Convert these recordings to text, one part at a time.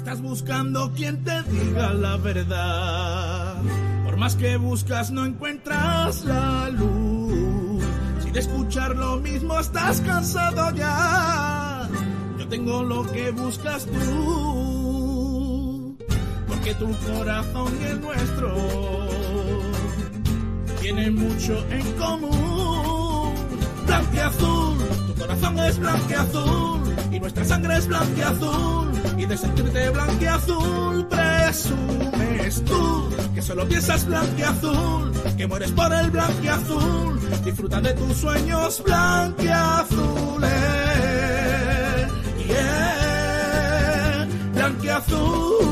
Estás buscando quien te diga la verdad. Por más que buscas no encuentras la luz. Si de escuchar lo mismo estás cansado ya. Yo tengo lo que buscas tú. Porque tu corazón y el nuestro tienen mucho en común. Blanqueazul, tu corazón es blanqueazul y nuestra sangre es blanqueazul y de sentirte blanqueazul presumes tú que solo piensas blanqueazul, que mueres por el blanqueazul, disfruta de tus sueños blanqueazules. Yeah, blanqueazules.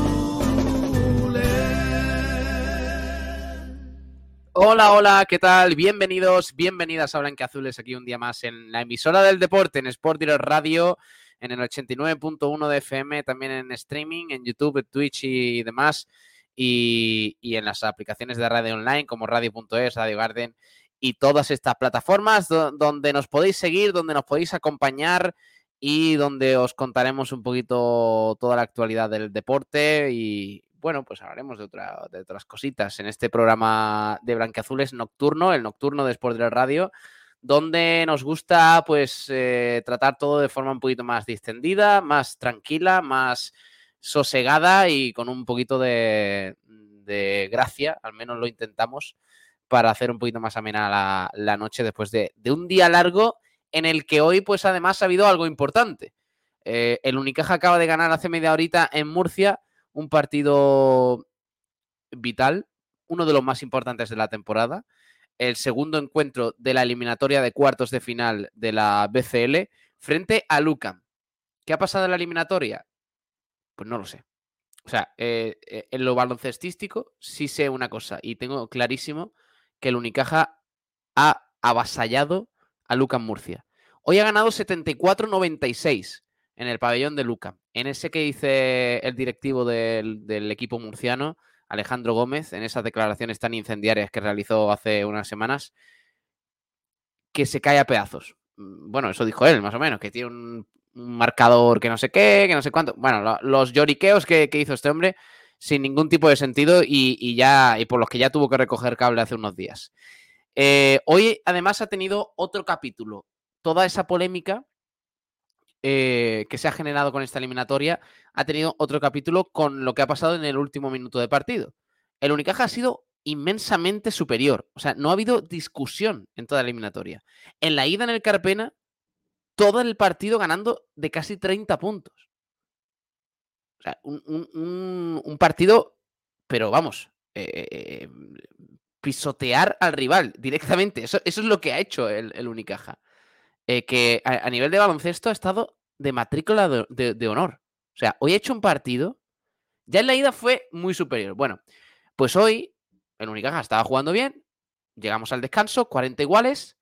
Hola, hola, ¿qué tal? Bienvenidos, bienvenidas a Blanqueazules aquí un día más en la emisora del deporte, en Sport Radio, en el 89.1 de FM, también en streaming, en YouTube, Twitch y demás, y, en las aplicaciones de radio online como radio.es, Radio Garden y todas estas plataformas do- donde nos podéis seguir, donde nos podéis acompañar y donde os contaremos un poquito toda la actualidad del deporte y bueno, pues hablaremos de, otra, de otras cositas. En este programa de Blanqueazules nocturno, el nocturno de Sport del Radio, donde nos gusta pues eh, tratar todo de forma un poquito más distendida, más tranquila, más sosegada y con un poquito de, de gracia, al menos lo intentamos, para hacer un poquito más amena la, noche después de, de un día largo en el que hoy pues además ha habido algo importante. Eh, el Unicaja acaba de ganar hace media horita en Murcia un partido vital, uno de los más importantes de la temporada, el segundo encuentro de la eliminatoria de cuartos de final de la BCL frente a Lucam. ¿Qué ha pasado en la eliminatoria? Pues no lo sé. O sea, eh, eh, en lo baloncestístico sí sé una cosa y tengo clarísimo que el Unicaja ha avasallado a Lucam Murcia. Hoy ha ganado 74-96 en el pabellón de Lucam. En ese que dice el directivo del equipo murciano, Alejandro Gómez, en esas declaraciones tan incendiarias que realizó hace unas semanas, que se cae a pedazos. Mm, Bueno, eso dijo él, más o menos, que tiene un, marcador que no sé qué, que no sé cuánto. Bueno, lo- los lloriqueos que, hizo este hombre sin ningún tipo de sentido y, y ya y por los que ya tuvo que recoger cable hace unos días. Eh, hoy además ha tenido otro capítulo. Toda esa polémica eh, que se ha generado con esta eliminatoria ha tenido otro capítulo con lo que ha pasado en el último minuto de partido. El Unicaja ha sido inmensamente superior. O sea, no ha habido discusión en toda la eliminatoria. En la ida en el Carpena, todo el partido ganando de casi 30 puntos. O sea, un, un- partido, pero vamos, eh, eh, pisotear al rival directamente. Eso, eso es lo que ha hecho el Unicaja. Eh, que a, nivel de baloncesto ha estado de matrícula de, honor. O sea, hoy ha hecho un partido. Ya en la ida fue muy superior. Bueno, pues hoy el Unicaja estaba jugando bien. Llegamos al descanso, 40 iguales.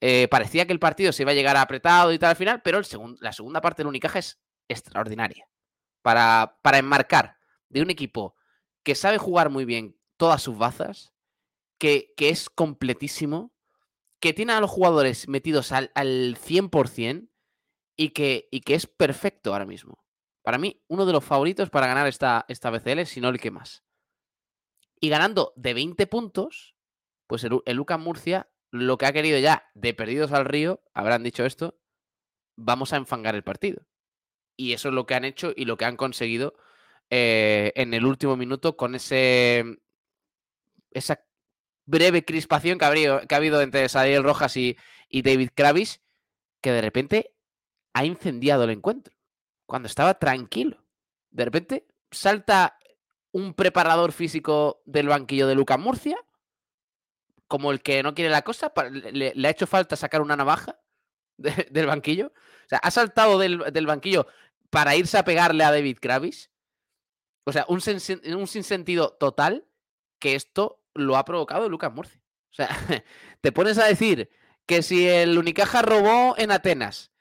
eh, parecía que el partido se iba a llegar apretado y tal al final, pero la segunda parte del Unicaja es extraordinaria. Para, para enmarcar de un equipo que sabe jugar muy bien todas sus bazas, que, que es completísimo, que tiene a los jugadores metidos al, al 100% y que, y que es perfecto ahora mismo. Para mí, uno de los favoritos para ganar esta, esta BCL, si no el que más. Y ganando de 20 puntos, pues el, el Lucas Murcia lo que ha querido ya de perdidos al río, habrán dicho esto, vamos a enfangar el partido. Y eso es lo que han hecho y lo que han conseguido eh, en el último minuto con ese esa breve crispación que ha habido, que ha habido entre Sadiel Rojas y, David Kravis, que de repente ha incendiado el encuentro. Cuando estaba tranquilo. De repente salta un preparador físico del banquillo de Lucas Murcia, como el que no quiere la cosa, le, ha hecho falta sacar una navaja de- del banquillo. O sea, ha saltado del, del banquillo para irse a pegarle a David Kravis. O sea, un, sen- un sinsentido total que esto lo ha provocado Lucas Murcia. O sea, te pones a decir que si el Unicaja robó en Atenas,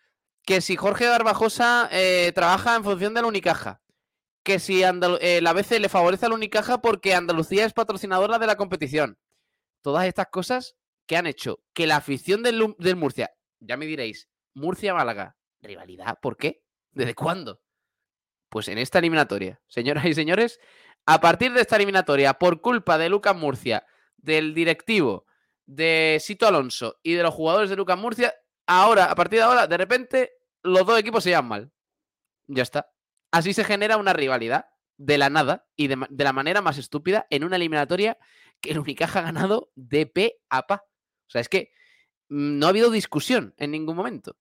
que si Jorge Barbajosa eh, trabaja en función del Unicaja, que si Andalu- eh, la BC le favorece al Unicaja porque Andalucía es patrocinadora de la competición. Todas estas cosas que han hecho que la afición del Murcia, ya me diréis, Murcia-Málaga, rivalidad, ¿por qué? ¿Desde cuándo? Pues en esta eliminatoria, señoras y señores, a partir de esta eliminatoria, por culpa de Lucas Murcia, del directivo, de Sito Alonso y de los jugadores de Lucas Murcia, ahora, a partir de ahora, de repente, los dos equipos se llevan mal. Ya está. Así se genera una rivalidad de la nada y de, la manera más estúpida en una eliminatoria que el Unicaja ha ganado de pe a pa. O sea, es que mm, no ha habido discusión en ningún momento.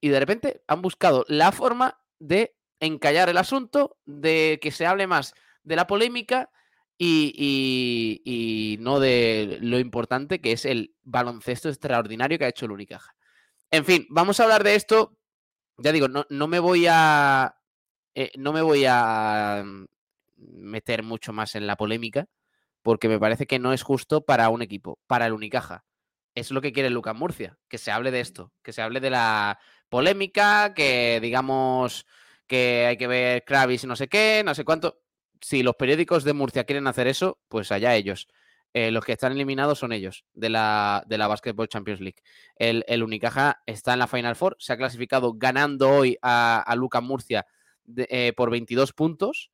Y de repente han buscado la forma de encallar el asunto, de que se hable más de la polémica y, no de lo importante que es el baloncesto extraordinario que ha hecho el Unicaja. En fin, vamos a hablar de esto. Ya digo, no, no me voy a. Eh, no me voy a mm, meter mucho más en la polémica, porque me parece que no es justo para un equipo, para el Unicaja. Es lo que quiere Lucas Murcia, que se hable de esto, que se hable de la polémica, que digamos que hay que ver Kravis y no sé qué, no sé cuánto. Si los periódicos de Murcia quieren hacer eso, pues allá ellos. Eh, los que están eliminados son ellos de la, de la Basketball Champions League. El, Unicaja está en la Final Four, se ha clasificado ganando hoy a, a Lucas Murcia eh, por 22 puntos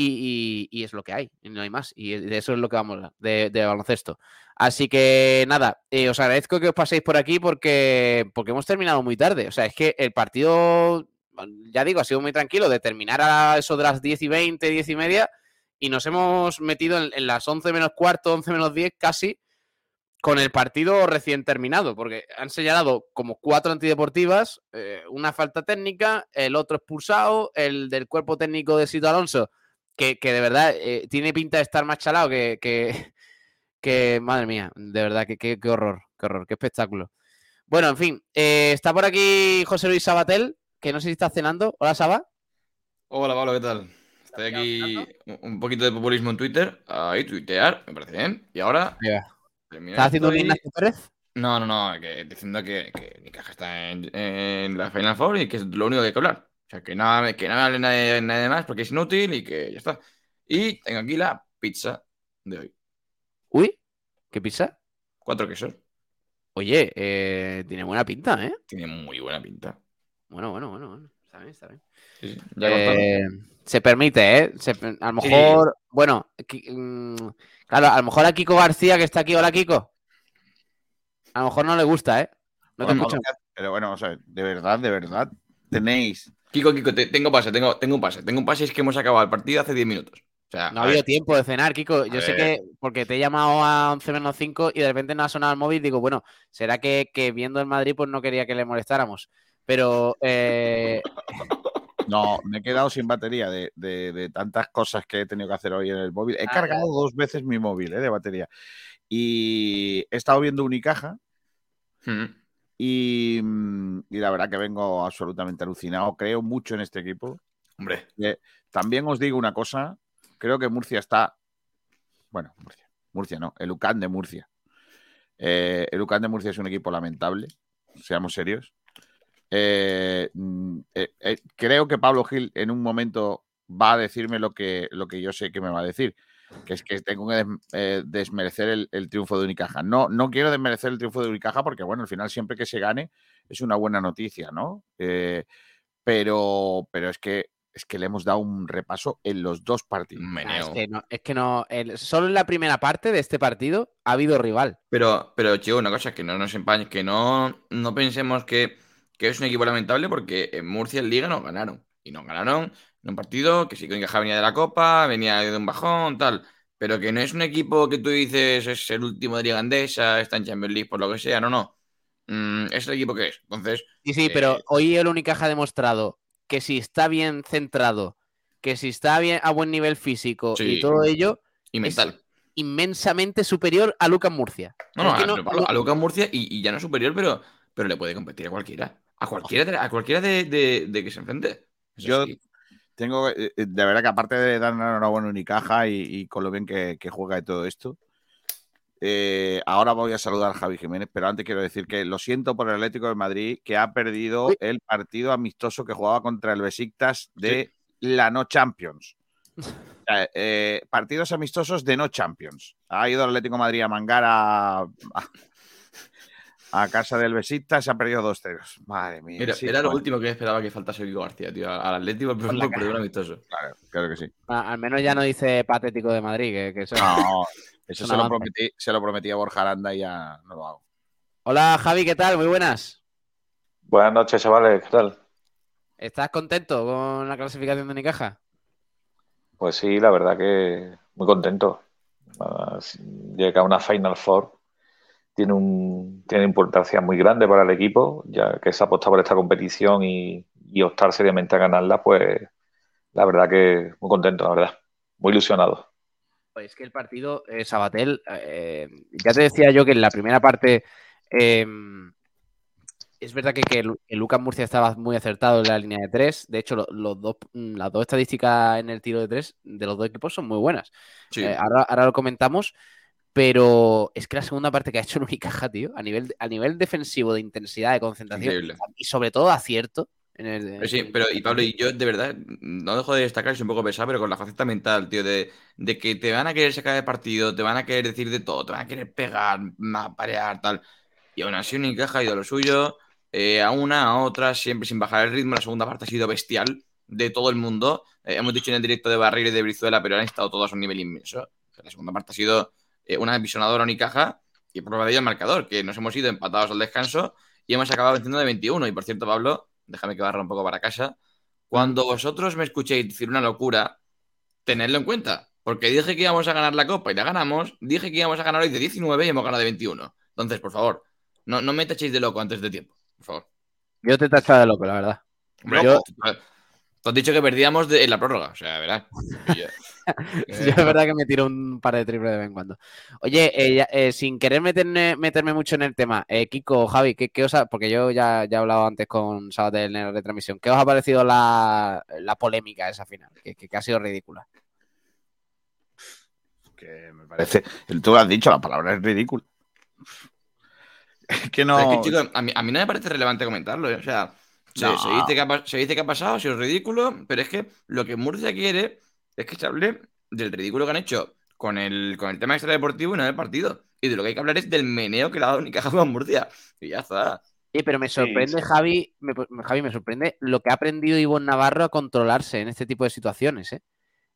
y, es lo que hay, no hay más. Y de eso es lo que vamos a hablar, de, baloncesto. Así que nada, eh, os agradezco que os paséis por aquí porque, porque hemos terminado muy tarde. O sea, es que el partido ya digo, ha sido muy tranquilo de terminar a eso de las 10 y 20, 10 y media, y nos hemos metido en, las 11 menos cuarto, 11 menos 10 casi, con el partido recién terminado, porque han señalado como cuatro antideportivas, eh, una falta técnica, el otro expulsado, el del cuerpo técnico de Sito Alonso, que, de verdad eh, tiene pinta de estar más chalado que, que, madre mía, de verdad, que, qué horror, qué horror, qué espectáculo. Bueno, en fin, eh, está por aquí José Luis Sabatel, que no sé si está cenando. Hola, Saba. Hola, Pablo, ¿qué tal? Estoy aquí un poquito de populismo en Twitter. Ahí, tuitear, me parece bien. Y ahora. ¿Estás haciendo un Ignacio Pérez? No, no, no, diciendo que, mi caja está en, la Final Four y que es lo único que hay que hablar. O sea, que nada, que nada hable nadie, nadie más porque es inútil y que ya está. Y tengo aquí la pizza de hoy. Uy, ¿qué pizza? Cuatro quesos. Oye, eh, tiene buena pinta, ¿eh? Tiene muy buena pinta. Bueno, bueno, bueno, bueno. Está bien, está bien. Eh, se permite, ¿eh? a lo mejor, bueno, mm, claro, a lo mejor a Kiko García que está aquí, hola Kiko. A lo mejor no le gusta, ¿eh? No te escucho. Pero bueno, o sea, de verdad, de verdad, tenéis. Kiko, Kiko, tengo pase, tengo, tengo un pase. Tengo un pase, es que hemos acabado el partido hace 10 minutos. O sea, no ha habido tiempo de cenar, Kiko. Yo sé que porque te he llamado a 11 menos 5 y de repente no ha sonado el móvil. Digo, bueno, será que, que viendo el Madrid, pues no quería que le molestáramos. Pero. Eh, no, me he quedado sin batería de, tantas cosas que he tenido que hacer hoy en el móvil. He ah, cargado dos veces mi móvil eh, de batería. Y he estado viendo Unicaja. Hmm. Y, mm, y, la verdad que vengo absolutamente alucinado. Creo mucho en este equipo. Hombre. también os digo una cosa. Creo que Murcia está. Bueno, Murcia. Murcia no. El UCAN de Murcia. Eh, el UCAN de Murcia es un equipo lamentable. Seamos serios. Eh, mm, eh, eh, creo que Pablo Gil en un momento va a decirme lo que, lo que yo sé que me va a decir, que es que tengo que desmerecer el, triunfo de Unicaja. No, no quiero desmerecer el triunfo de Unicaja porque, bueno, al final siempre que se gane es una buena noticia, ¿no? pero, pero es que es que le hemos dado un repaso en los dos partidos. es que no, solo en la primera parte de este partido ha habido rival. Pero, pero, chico, una cosa, que no nos empañe, que no, no pensemos que que es un equipo lamentable porque en Murcia en Liga nos ganaron. Y nos ganaron en un partido que sí que Unicaja venía de la Copa, venía de un bajón, tal. Pero que no es un equipo que tú dices es el último de Liga Andesa, está en Champions League por lo que sea, no, no. Mm, es el equipo que es. Entonces. Sí, sí, pero eh, hoy el Unicaja ha demostrado que si está bien centrado, que si está bien a buen nivel físico y todo ello. Y mental. inmensamente superior a Lucas Murcia. No, no, a, Lucas Murcia y, ya no superior, pero, pero le puede competir a cualquiera. A cualquiera, de, a cualquiera de, que se enfrente. Yo tengo, eh, eh, de verdad que aparte de dar una buena Unicaja y, y con lo bien que, juega y todo esto, eh, ahora voy a saludar a Javi Jiménez, pero antes quiero decir que lo siento por el Atlético de Madrid, que ha perdido el partido amistoso que jugaba contra el Besiktas de la No Champions. partidos amistosos de No Champions. Ha ido el Atlético de Madrid a mangar a, a casa del besista, se ha perdido dos ceros. Madre mía. Era, sí, era lo último que esperaba que faltase Vigo García, tío. Al Atlético, por un amistoso. Claro, claro que sí. A- Al menos ya no dice patético de Madrid, que, que eso- No, eso se lo, prometí, se lo prometí a Borja Aranda y ya no lo hago. Hola Javi, ¿qué tal? Muy buenas. Buenas noches, chavales, ¿qué tal? ¿Estás contento con la clasificación de Unicaja? Pues sí, la verdad que muy contento. Ah, Llega a una Final Four tiene, un, tiene importancia muy grande para el equipo, ya que se ha apostado por esta competición y, y optar seriamente a ganarla, pues la verdad que muy contento, la verdad. Muy ilusionado. Pues es que el partido, eh, Sabatel, eh, ya te decía yo que en la primera parte eh, es verdad que, que Lu- que Lucas Murcia estaba muy acertado en la línea de tres. De hecho, lo- los dos, mm, las dos estadísticas en el tiro de tres de los dos equipos son muy buenas. Sí. Eh, ahora, ahora lo comentamos, pero es que la segunda parte que ha hecho el Unicaja, tío, a nivel, a nivel defensivo, de intensidad, de concentración Increíble. y sobre todo acierto. En el, Pero sí, pero y Pablo, y yo de verdad no dejo de destacar, es un poco pesado, pero con la faceta mental, tío, de, de que te van a querer sacar de partido, te van a querer decir de todo, te van a querer pegar, ma- parear, tal. Y aún así Unicaja ha ido a lo suyo, eh, a una, a otra, siempre sin bajar el ritmo. La segunda parte ha sido bestial de todo el mundo. Eh, hemos dicho en el directo de Barril y de Brizuela, pero han estado todos a un nivel inmenso. La segunda parte ha sido eh, una apisonadora Unicaja y prueba de ello el marcador, que nos hemos ido empatados al descanso y hemos acabado venciendo de 21. Y por cierto, Pablo, déjame que barra un poco para casa. Cuando vosotros me escuchéis decir una locura, tenedlo en cuenta. Porque dije que íbamos a ganar la Copa y la ganamos. Dije que íbamos a ganar hoy de 19 y hemos ganado de 21. Entonces, por favor, no, no me tachéis de loco antes de tiempo. Por favor. Yo te he tachado de loco, la verdad. Hombre, Yo- tú- tú has dicho que perdíamos de- en la prórroga. O sea, verás. Yo es verdad que me tiro un par de triples de vez en cuando. Oye, eh, ya- eh, sin querer meterme, meterme mucho en el tema, eh, Kiko, Javi, ¿qué, qué os ha- porque yo ya, ya he hablado antes con Sabatel en la retransmisión, ¿qué os ha parecido la, la polémica esa final? Que, que- que ha sido ridícula. Que me parece. Tú lo has dicho, la palabra es ridícula. Es que no. Pero es que, chicos, a mí, a mí no me parece relevante comentarlo. ¿eh? O sea, se, No. se dice que ha, se dice que ha pasado, ha sido ridículo, pero es que lo que Murcia quiere es que se hable del ridículo que han hecho con el, con el tema extradeportivo y no del partido. Y de lo que hay que hablar es del meneo que le ha dado Unicaja a Murcia. Y ya está. Sí, pero me sorprende, sí. Javi, me, Javi, me sorprende lo que ha aprendido Ivonne Navarro a controlarse en este tipo de situaciones. ¿eh?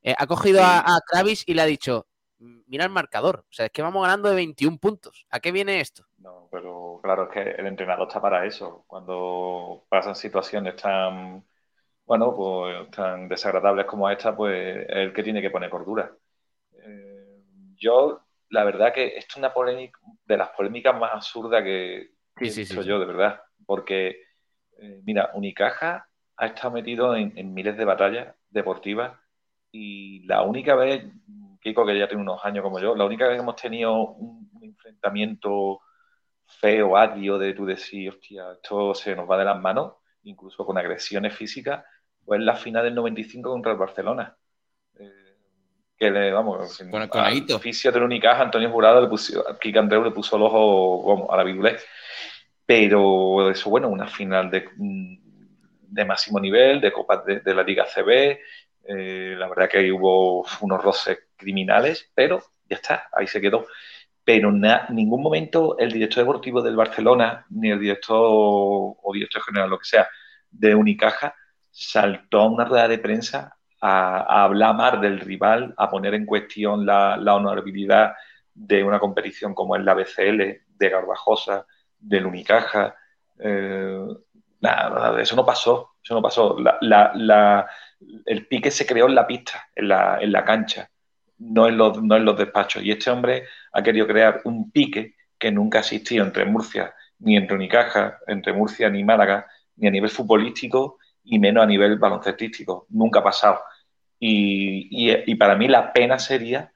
Eh, ha cogido Sí. a, a Travis y le ha dicho, mira el marcador, o sea, es que vamos ganando de 21 puntos. ¿A qué viene esto? No, pero claro, es que el entrenador está para eso. Cuando pasan situaciones tan, bueno, pues tan desagradables como esta, pues es el que tiene que poner cordura. Eh, yo, la verdad que esto es una polémica, de las polémicas más absurdas que Sí, he sí, sí, yo, de verdad. Porque, eh, mira, Unicaja ha estado metido en, en miles de batallas deportivas y la única vez, Kiko, que ya tiene unos años como yo, la única vez que hemos tenido un, un enfrentamiento feo, agrio, de tú decir, hostia, esto se nos va de las manos, incluso con agresiones físicas, pues en la final del 95 contra el Barcelona. Eh, que le, vamos, Con- con al oficio del Unicaja, Antonio Jurado, le puso, a Kike Andreu le puso el ojo vamos, a la virulé. Pero eso, bueno, una final de, de máximo nivel, de Copas de, de la Liga CB. eh, la verdad que ahí hubo unos roces criminales, pero ya está, ahí se quedó. Pero en ningún momento el director deportivo del Barcelona, ni el director o director general, lo que sea, de Unicaja, saltó a una rueda de prensa a, a hablar más del rival, a poner en cuestión la, honorabilidad de una competición como es la BCL, de Garbajosa, del Unicaja. Eh, nada, eso no pasó, eso no pasó. El pique se creó en la pista, en la, en cancha, no en, los, no en los despachos. Y este hombre ha querido crear un pique que nunca ha existido entre Murcia, ni entre Unicaja, entre Murcia ni Málaga, ni a nivel futbolístico, y menos a nivel baloncestístico. Nunca ha pasado. Y, y, y para mí la pena sería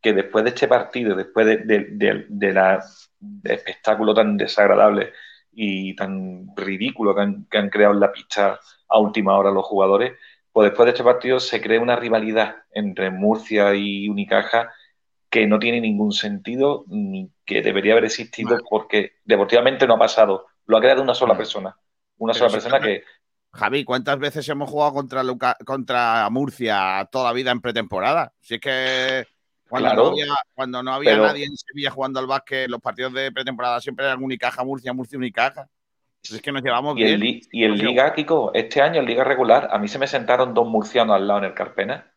que después de este partido, después de, la espectáculo tan desagradable y tan ridículo que han, que han, creado en la pista a última hora los jugadores, pues después de este partido se crea una rivalidad entre Murcia y Unicaja que no tiene ningún sentido ni que debería haber existido vale. porque deportivamente no ha pasado. Lo ha creado una sola persona. Una Pero sola persona que, Javi, ¿cuántas veces hemos jugado contra, Luca, contra Murcia toda la vida en pretemporada? Si es que Cuando Claro, no había, cuando no había pero- nadie en Sevilla jugando al básquet, los partidos de pretemporada siempre eran Unicaja, Murcia, Murcia, Unicaja. Pues es que nos llevamos Y bien. el, y el. Liga, Kiko, este año en Liga regular, a mí se me sentaron dos murcianos al lado en el Carpena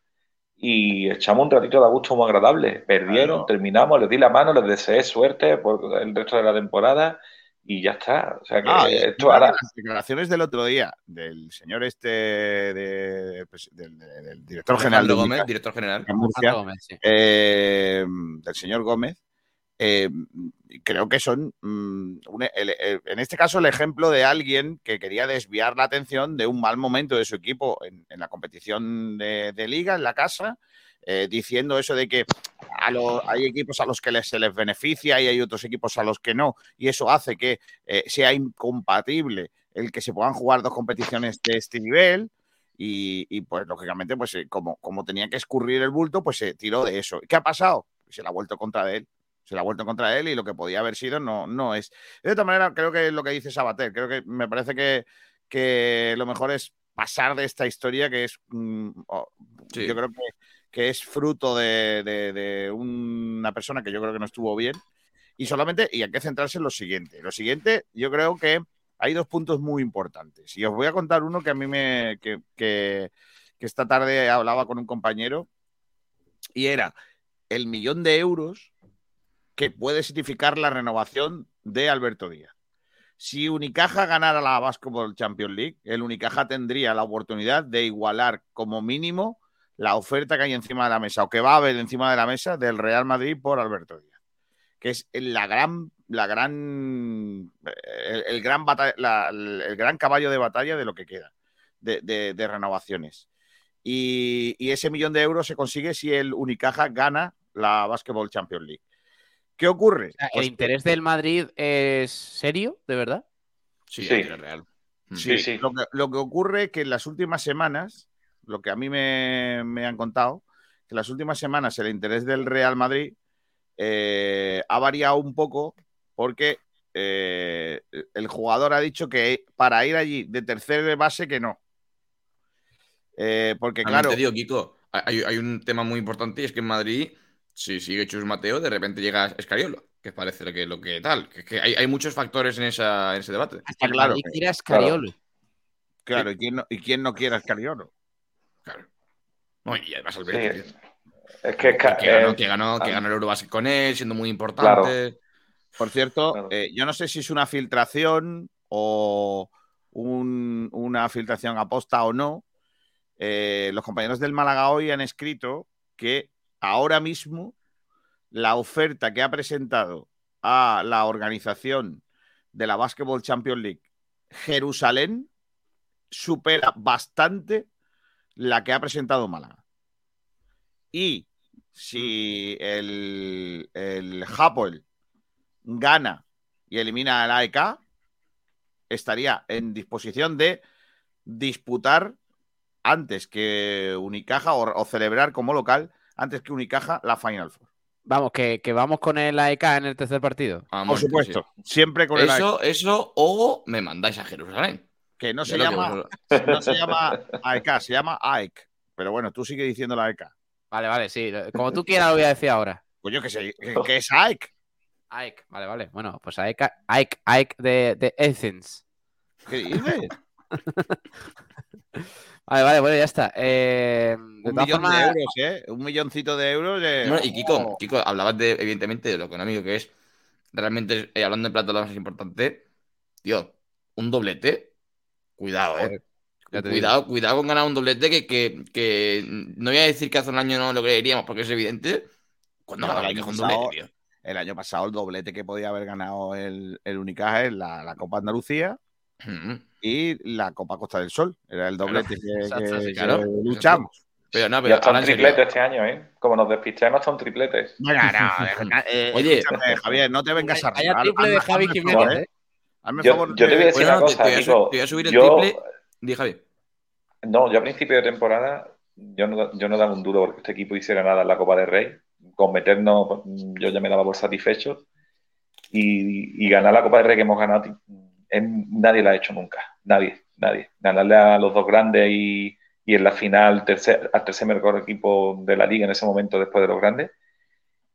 y echamos un ratito de gusto muy agradable. Perdieron, Claro. terminamos, les di la mano, les deseé suerte por el resto de la temporada y ya está. O sea que Ah, esto ahora. las declaraciones del otro día del señor este, de- pues, del, del director general de Alejandro Gómez, Unicaja, director general. en Murcia, Alejandro Gómez, sí. eh, del señor Gómez, eh, creo que son, mm, el- en este caso, el ejemplo de alguien que quería desviar la atención de un mal momento de su equipo en, la competición de, liga, en la casa, eh, diciendo eso de que hay equipos a los que se les beneficia y hay otros equipos a los que no, y eso hace que eh, sea incompatible el que se puedan jugar dos competiciones de este nivel. Y, pues lógicamente, pues como, como tenía que escurrir el bulto, pues se tiró de eso. ¿Qué ha pasado? Se la ha vuelto contra de él. Se la ha vuelto contra él y lo que podía haber sido no, no es. De otra manera, creo que es lo que dice Sabater. Creo que me parece que, que lo mejor es pasar de esta historia que es. mm, oh, Sí. Yo creo que, que es fruto de, de- de una persona que yo creo que no estuvo bien. Y solamente, y hay que centrarse en lo siguiente. Lo siguiente, yo creo que hay dos puntos muy importantes. Y os voy a contar uno que a mí me. que, que- que esta tarde hablaba con un compañero. Y era el millón de euros que puede significar la renovación de Alberto Díaz. Si Unicaja ganara la Basketball Champions League, el Unicaja tendría la oportunidad de igualar como mínimo la oferta que hay encima de la mesa o que va a haber encima de la mesa del Real Madrid por Alberto Díaz, que es la gran, la gran, el, gran, bata- la- el gran caballo de batalla de lo que queda de renovaciones. Y, y ese millón de euros se consigue si el Unicaja gana la Basketball Champions League. ¿Qué ocurre? O sea, Pues ¿El interés del Madrid es serio, de verdad? Sí, Sí. es real. Mm. Sí, sí. Lo, que, lo que ocurre es que en las últimas semanas, lo que a mí me, me han contado, que en las últimas semanas el interés del Real Madrid eh, ha variado un poco porque eh, el jugador ha dicho que para ir allí de tercer base que no. Eh, porque claro, te digo, Kiko, hay, hay un tema muy importante y es que en Madrid, si sigue Chus Mateo, de repente llega Escariolo, que parece lo que, lo que tal. Que, que hay, hay muchos factores en, esa, en ese debate. Hasta claro que- quiere a Escariolo. claro, ¿y quién no, y quién no quiere a Escariolo? Claro. No, y además Alberto, Sí. tío. Es que, que, que ganó, eh, que, ganó, que ah. ganó el Eurobasket con él, siendo muy importante. Por cierto, Claro. eh, yo no sé si es una filtración o un- una filtración aposta o no. Eh, los compañeros del Málaga hoy han escrito que ahora mismo la oferta que ha presentado a la organización de la Basketball Champions League Jerusalén supera bastante la que ha presentado Málaga. Y si el, el Hapoel gana y elimina al AEK, estaría en disposición de disputar antes que Unicaja o, o celebrar como local antes que Unicaja la Final Four. Vamos, que, que vamos con el AEK en el tercer partido. A Por supuesto, siempre con el AEK, Eso, eso, o me mandáis a Jerusalén. que no se, que llama, vosotros- no se llama AEK, se llama AEK. Pero bueno, tú sigue diciendo la AEK. Vale, vale, sí. Como tú quieras lo voy a decir ahora. Pues yo que sé, que, que es AEK. AEK, vale, vale. Bueno, pues AEK, AEK, AEK de, de Athens. ¿Qué dices? Vale, vale, bueno, ya está. Eh, de Un millón formas, de euros, ¿eh? Un milloncito de euros. de- Bueno, y Kiko, Oh. Kiko, hablabas de, evidentemente, de lo económico que es. Realmente, eh, hablando de plata, lo más importante, tío, un doblete. Cuidado, eh. Cuidado, cuidado con ganar un doblete que, que, que no voy a decir que hace un año no lo creeríamos porque es evidente. Cuando No, el un año un pasado- doblete, tío. El año pasado el doblete que podía haber ganado el, el Unicaja es la, la Copa Andalucía Ujú. Y la Copa Costa del Sol. Era el doblete que, exacto, que- sí, que claro. luchamos. Pero no, pero hasta ahora un triplete este año, ¿eh? Como nos despistemos, hasta un triplete. Venga, no, eh, Oye. Javier, no te vengas a Haz- triple de hazme- Javi Jiménez, favor, ¿eh? Hazme Yo, favor yo te voy a de- decir Bueno, una cosa, te voy a su- Kiko. te voy a subir el Yo- triple. Di, Javi. No, yo a principio de temporada yo no, yo no daba un duro porque este equipo hiciera nada en la Copa del Rey. Con meternos, yo ya me daba por satisfecho. Y, y ganar la Copa del Rey que hemos ganado, nadie la ha hecho nunca. Nadie, nadie. Ganarle a los dos grandes y, y en la final tercer, al tercer mejor equipo de la liga en ese momento después de los grandes.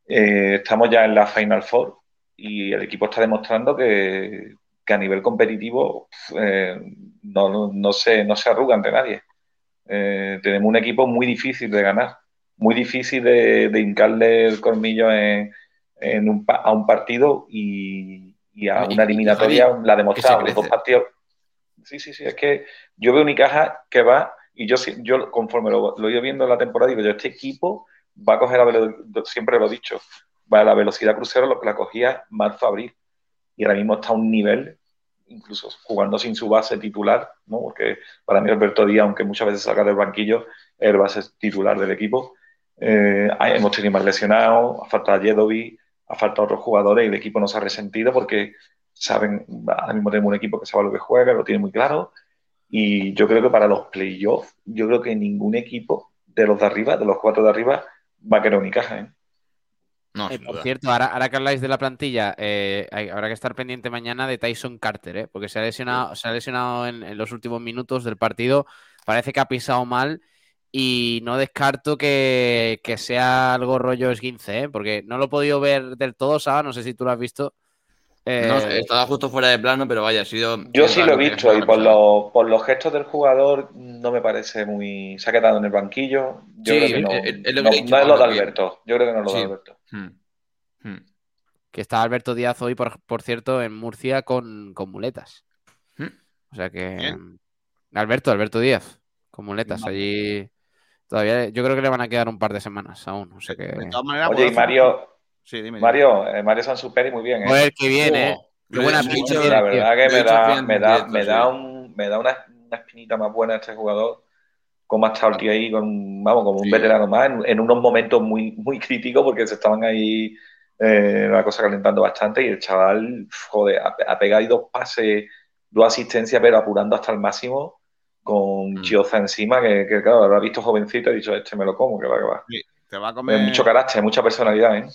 eh, estamos ya en la Final Four y el equipo está demostrando que, que a nivel competitivo eh, no, no, se, no se arruga ante nadie. Eh, tenemos un equipo muy difícil de ganar, muy difícil de, de hincarle el colmillo en, en un, a un partido y, y a una eliminatoria la demostrado los dos partidos. Sí, sí, sí, es que yo veo caja que va y yo, yo conforme lo, lo he ido viendo en la temporada, digo yo, este equipo va a coger la velocidad, siempre lo he dicho, va a la velocidad crucero lo que la cogía marzo-abril y ahora mismo está a un nivel, incluso jugando sin su base titular, ¿no? porque para mí Alberto Díaz, aunque muchas veces salga del banquillo, es el base titular del equipo. Eh, hemos tenido más lesionados, ha faltado Jedovi, ha faltado otros jugadores y el equipo no se ha resentido porque saben, ahora mismo tenemos un equipo que sabe lo que juega, lo tiene muy claro. Y yo creo que para los playoffs, yo creo que ningún equipo de los de arriba, de los cuatro de arriba, va a querer Unicaja. ¿eh? No, eh, por cierto, ahora, que habláis de la plantilla, eh, habrá que estar pendiente mañana de Tyson Carter, ¿eh? porque se ha lesionado, se ha lesionado en, los últimos minutos del partido. Parece que ha pisado mal y no descarto que, sea algo rollo esguince, ¿eh? porque no lo he podido ver del todo, Saba, no sé si tú lo has visto. No, estaba justo fuera de plano, pero vaya, ha sido. Yo sí lo he visto y por, lo, por los gestos del jugador no me parece muy. Se ha quedado en el banquillo. Yo creo que no. Es, lo no, es lo de Alberto. Yo creo que no es lo de Alberto. Hmm. Hmm. Que está Alberto Díaz hoy, por, por cierto, en Murcia con, con muletas. Hmm. O sea que. Alberto, Alberto Díaz, con muletas. Allí. Todavía, yo creo que le van a quedar un par de semanas aún. O sea que... Oye, y Mario, Sí, dime. Mario, eh, Mario Sansuperi muy bien. ¿eh? Joder, qué bien, ¿eh? Qué buena pincha. La verdad que me da, me da, me da, un, me da una, una, espinita más buena este jugador. Como ha estado el tío ahí, con, vamos, como un veterano más, en, unos momentos muy, muy críticos porque se estaban ahí eh, la cosa calentando bastante y el chaval, joder, ha, pegado dos pases, dos asistencias, pero apurando hasta el máximo con mm. Chioza encima, que, que, claro, lo ha visto jovencito y ha dicho, este me lo como, que va, que va. Sí, te va a comer... mucho carácter, mucha personalidad, ¿eh?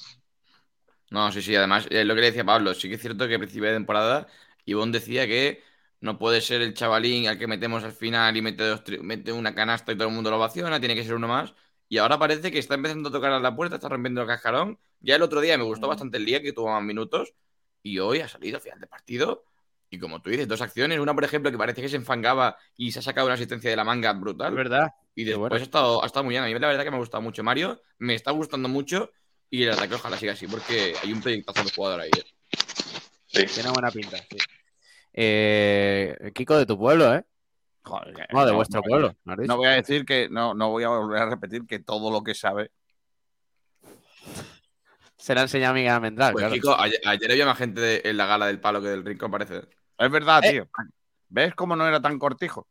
No, sí, sí, además, es lo que le decía Pablo, sí que es cierto que a principio de temporada Ivonne decía que no puede ser el chavalín al que metemos al final y mete, mete una canasta y todo el mundo lo ovaciona, tiene que ser uno más. Y ahora parece que está empezando a tocar a la puerta, está rompiendo el cascarón. Ya el otro día me gustó bastante el día que tuvo más minutos y hoy ha salido al final del partido. Y como tú dices, dos acciones. Una, por ejemplo, que parece que se enfangaba y se ha sacado una asistencia de la manga brutal. verdad. Y después ha, estado, ha estado muy bien. A mí la verdad que me ha gustado mucho Mario. Me está gustando mucho. Y el ataque ojalá siga así, porque hay un proyectazo de jugador ahí. ¿eh? Sí. Tiene buena pinta, sí. Eh, Kiko, de tu pueblo, ¿eh? no, de vuestro pueblo. No voy a decir que, no, no voy a volver a repetir que todo lo que sabe se le ha enseñado a Miguel Almendral. Pues, Kiko, ayer, había más gente en la gala del palo que del rincón, parece. Es verdad, eh. tío. ¿Ves cómo no era tan cortijo?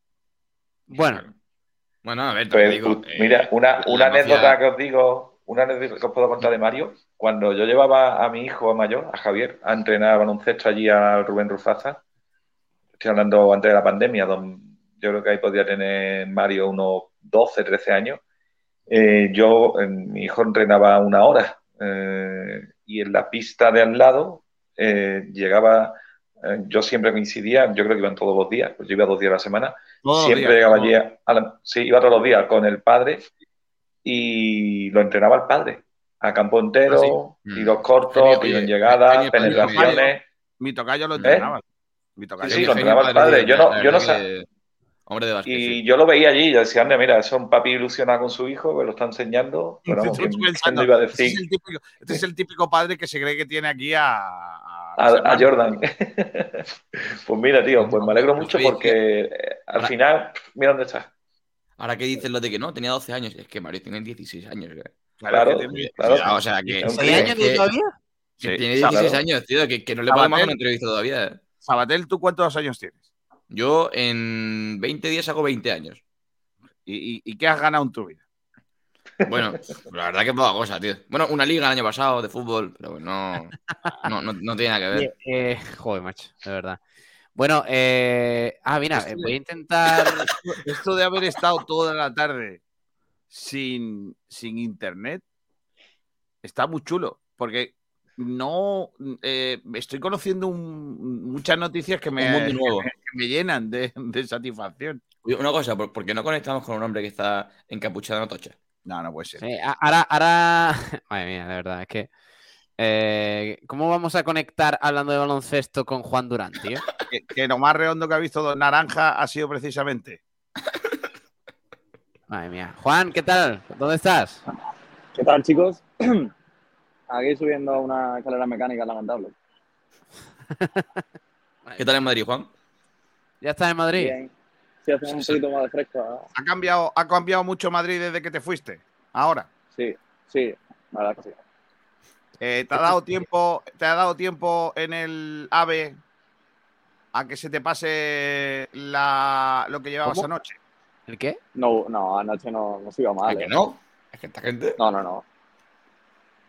Bueno. Bueno, a ver, te pues, digo, mira, una, una anécdota que os digo una anécdota que os puedo contar de Mario. Cuando yo llevaba a mi hijo mayor, a Javier, a entrenar baloncesto allí a Rubén Rufaza, estoy hablando antes de la pandemia, donde yo creo que ahí podía tener Mario unos 12, 13 años. Eh, yo, mi hijo entrenaba una hora eh, y en la pista de al lado eh, llegaba, yo siempre coincidía, yo creo que iban todos los días, pues yo iba dos días a la semana, siempre llegaba allí, sí, iba todos los días con el padre y lo entrenaba el padre. A campo entero, ah, tiros cortos, tiros en llegada, penetraciones. Mi tocayo lo entrenaba. Mi tocayo sí, lo entrenaba el padre. Yo no, yo no sé. Hombre de y yo lo veía allí y yo decía, mira, es un papi ilusionado con su hijo, que lo está enseñando. Pero vamos, iba a decir? Este, es típico, este, es el típico, padre que se cree que tiene aquí a... A, Jordan. pues mira, tío, pues me alegro mucho porque al final, mira dónde está. Ahora que dices lo de que no, tenía 12 años. Es que Mario tiene 16 años. Claro, claro. O sea, que. ¿16 años todavía? Que tiene 16 años, tío, que, que no le podemos hacer una entrevista todavía. ¿eh? Sabatel, ¿tú cuántos años tienes? Yo en 20 días hago 20 años. ¿Y, y, qué has ganado en tu vida? Bueno, la verdad que poca cosa, tío. Bueno, una liga el año pasado de fútbol, pero no, no, no, tiene nada que ver. Eh, joder, macho, de verdad. Bueno, eh... ah, mira, voy a intentar. Esto de haber estado toda la tarde sin, sin internet está muy chulo, porque no eh, estoy conociendo muchas noticias que me, me llenan de, satisfacción. Una cosa, ¿por qué no conectamos con un hombre que está encapuchado en Tocha? No, no puede ser. Sí, a- ahora, ahora. Madre mía, de verdad, es que. eh, ¿Cómo vamos a conectar hablando de baloncesto con Juan Durán, tío? Que, que lo más redondo que ha visto Don Naranja ha sido precisamente. Madre mía. Juan, ¿qué tal? ¿Dónde estás? ¿Qué tal, chicos? Aquí subiendo una escalera mecánica lamentable. ¿Qué tal en Madrid, Juan? ¿Ya estás en Madrid? Bien. Sí, hace un Sí, sí. poquito más de fresco. ¿Ha cambiado, ¿Ha cambiado mucho Madrid desde que te fuiste? Ahora. Sí, sí, la verdad que sí. Eh, ¿te, ha dado tiempo, ¿Te ha dado tiempo en el AVE a que se te pase la, lo que llevabas ¿Cómo? anoche? ¿El qué? No, no, anoche no, no se iba ¿A mal. que ¿eh? no? Es que esta gente. No, no, no.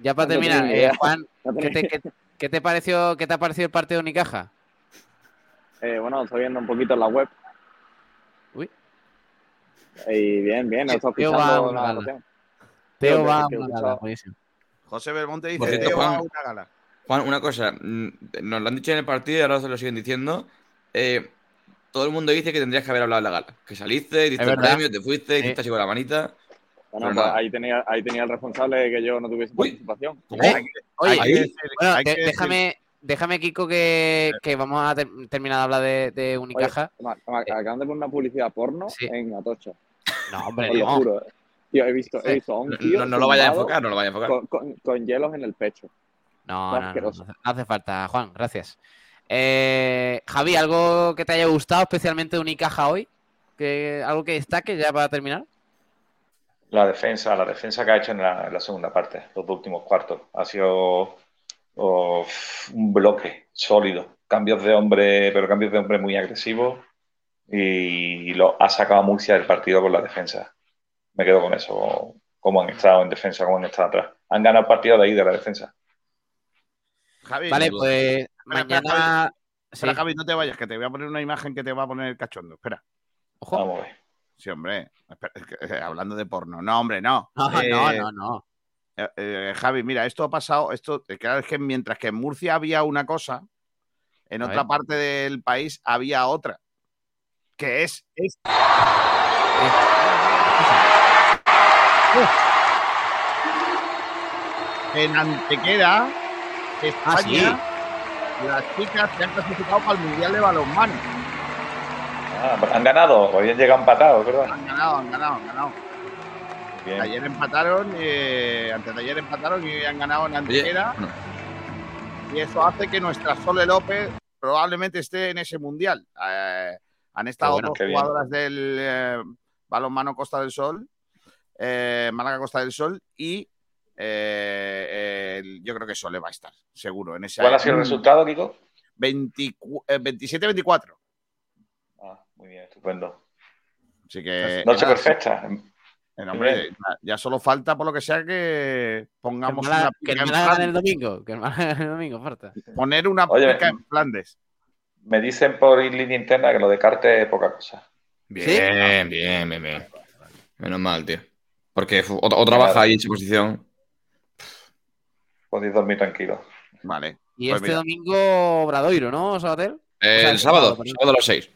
Ya para No terminar, eh. Juan, No ¿qué te, qué- qué te pareció, ¿qué te ha parecido el partido de Unicaja? Eh, bueno, estoy viendo un poquito en la web. Y bien, bien. Teo va a una gala, buenísimo. José Belmonte dice cierto, "Teo va Juan. a una gala. Juan, una cosa. mm, Nos lo han dicho en el partido y ahora se lo siguen diciendo. Eh, todo el mundo dice que tendrías que haber hablado en la gala. Que saliste, diste el premio, te fuiste, hiciste así con la manita. Bueno, pues ahí tenía, ahí tenía el responsable de que yo no tuviese participación. ¿Eh? Hay que- Oye, hay que que déjame, déjame, Kiko, que, que vamos a ter- terminar de hablar de, de Unicaja. Ma- ma- Acaban de poner una publicidad porno Sí. en Atocha. no, hombre, Os lo no. juro. eh. Tío, he visto, he visto a un No, tío no- no lo vayas a enfocar, no lo vayas a enfocar. Con, con- con hielos en el pecho. No, no, no, no, no hace falta, Juan, gracias. Eh, Javi, ¿algo que te haya gustado especialmente de Unicaja hoy? que ¿Algo que destaque ya para terminar? La defensa, la defensa que ha hecho en la, en la segunda parte, los dos últimos cuartos, ha sido un bloque sólido. Cambios de hombre, pero cambios de hombre muy agresivos y lo ha sacado a Murcia del partido con la defensa. Me quedo con eso, cómo han estado en defensa, cómo han estado atrás. Han ganado el partido de ahí de la defensa. Javi, Vale, pues espera, mañana... Sí, Javi, no te vayas, que te voy a poner una imagen que te va a poner el cachondo. Espera. ojo. Vamos a ver. Sí, hombre. Espera, es que, eh, hablando de porno. No, hombre, no. No, Eh, no, no, no. Eh, eh, Javi, mira, esto ha pasado. Esto, eh, claro, es que mientras que en Murcia había una cosa, en A otra ver. parte del país había otra. Que es esta. En Antequera, Ah, sí. España, las chicas se han clasificado para el Mundial de Balonmano. Ah, han ganado, habían llegado empatados, ¿verdad? Han ganado, han ganado, han ganado. Bien. Ayer empataron, eh, antes de ayer empataron y han ganado en Antequera. Y eso hace que nuestra Sole López probablemente esté en ese mundial. Eh, han estado bueno, dos bien. jugadoras del eh, balonmano Costa del Sol, Málaga Costa del Sol, y yo creo que Sole va a estar, seguro. En ese ¿Cuál ha sido el resultado, Kiko? 24 eh, 27-24. Ah, muy bien, estupendo. Así que. Noche perfecta. Eh, hombre, ya- ya solo falta, por lo que sea, que Que pongamos una que el pica en Málaga gane el domingo. Que el domingo, falta. Poner una Oye, pica en Flandes. Me dicen por línea interna que lo de Carte es poca cosa. Bien, bien, bien, bien. Menos mal, tío. Porque otra, otra baja ahí en su posición. Podéis dormir tranquilo. Vale. Y Pues este mira. domingo Bradoiro, ¿no, Sabater? Eh, sea, el sábado, perdón. sábado a las 6.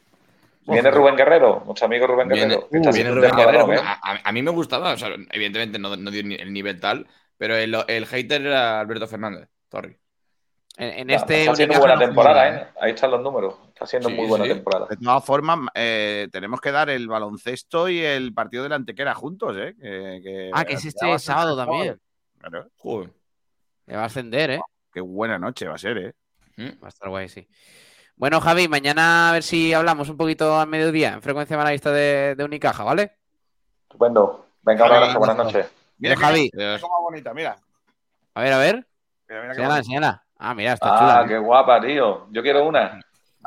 Viene Rubén Guerrero, nuestro amigo Rubén Guerrero. uh, viene Rubén Guerrero. A, mí me gustaba, o sea, evidentemente no, no dio ni- el nivel tal, pero el, el hater era Alberto Fernández. Sorry. En, en Está- este está haciendo buena no temporada, juega, ¿eh? Ahí están los números. Está haciendo Sí, muy buena sí. temporada. De todas formas, eh, tenemos que dar el baloncesto y el partido de la Antequera juntos, ¿eh? Que, que- Ah, que es este sábado también. Claro. Joder. Va a ascender, ¿eh? Qué buena noche va a ser, ¿eh? Mm. Va a estar guay, sí. Bueno, Javi, mañana a ver si hablamos un poquito al mediodía en frecuencia malavista de, de Unicaja, ¿vale? Estupendo. Venga, un abrazo, buenas noches. Mira, Mira, Javi. Mira cómo bonita, mira. A ver, a ver. Mira, mira bonita. enséñala. Ah, mira, está Ah, chula. ¿eh? qué guapa, tío. Yo quiero una.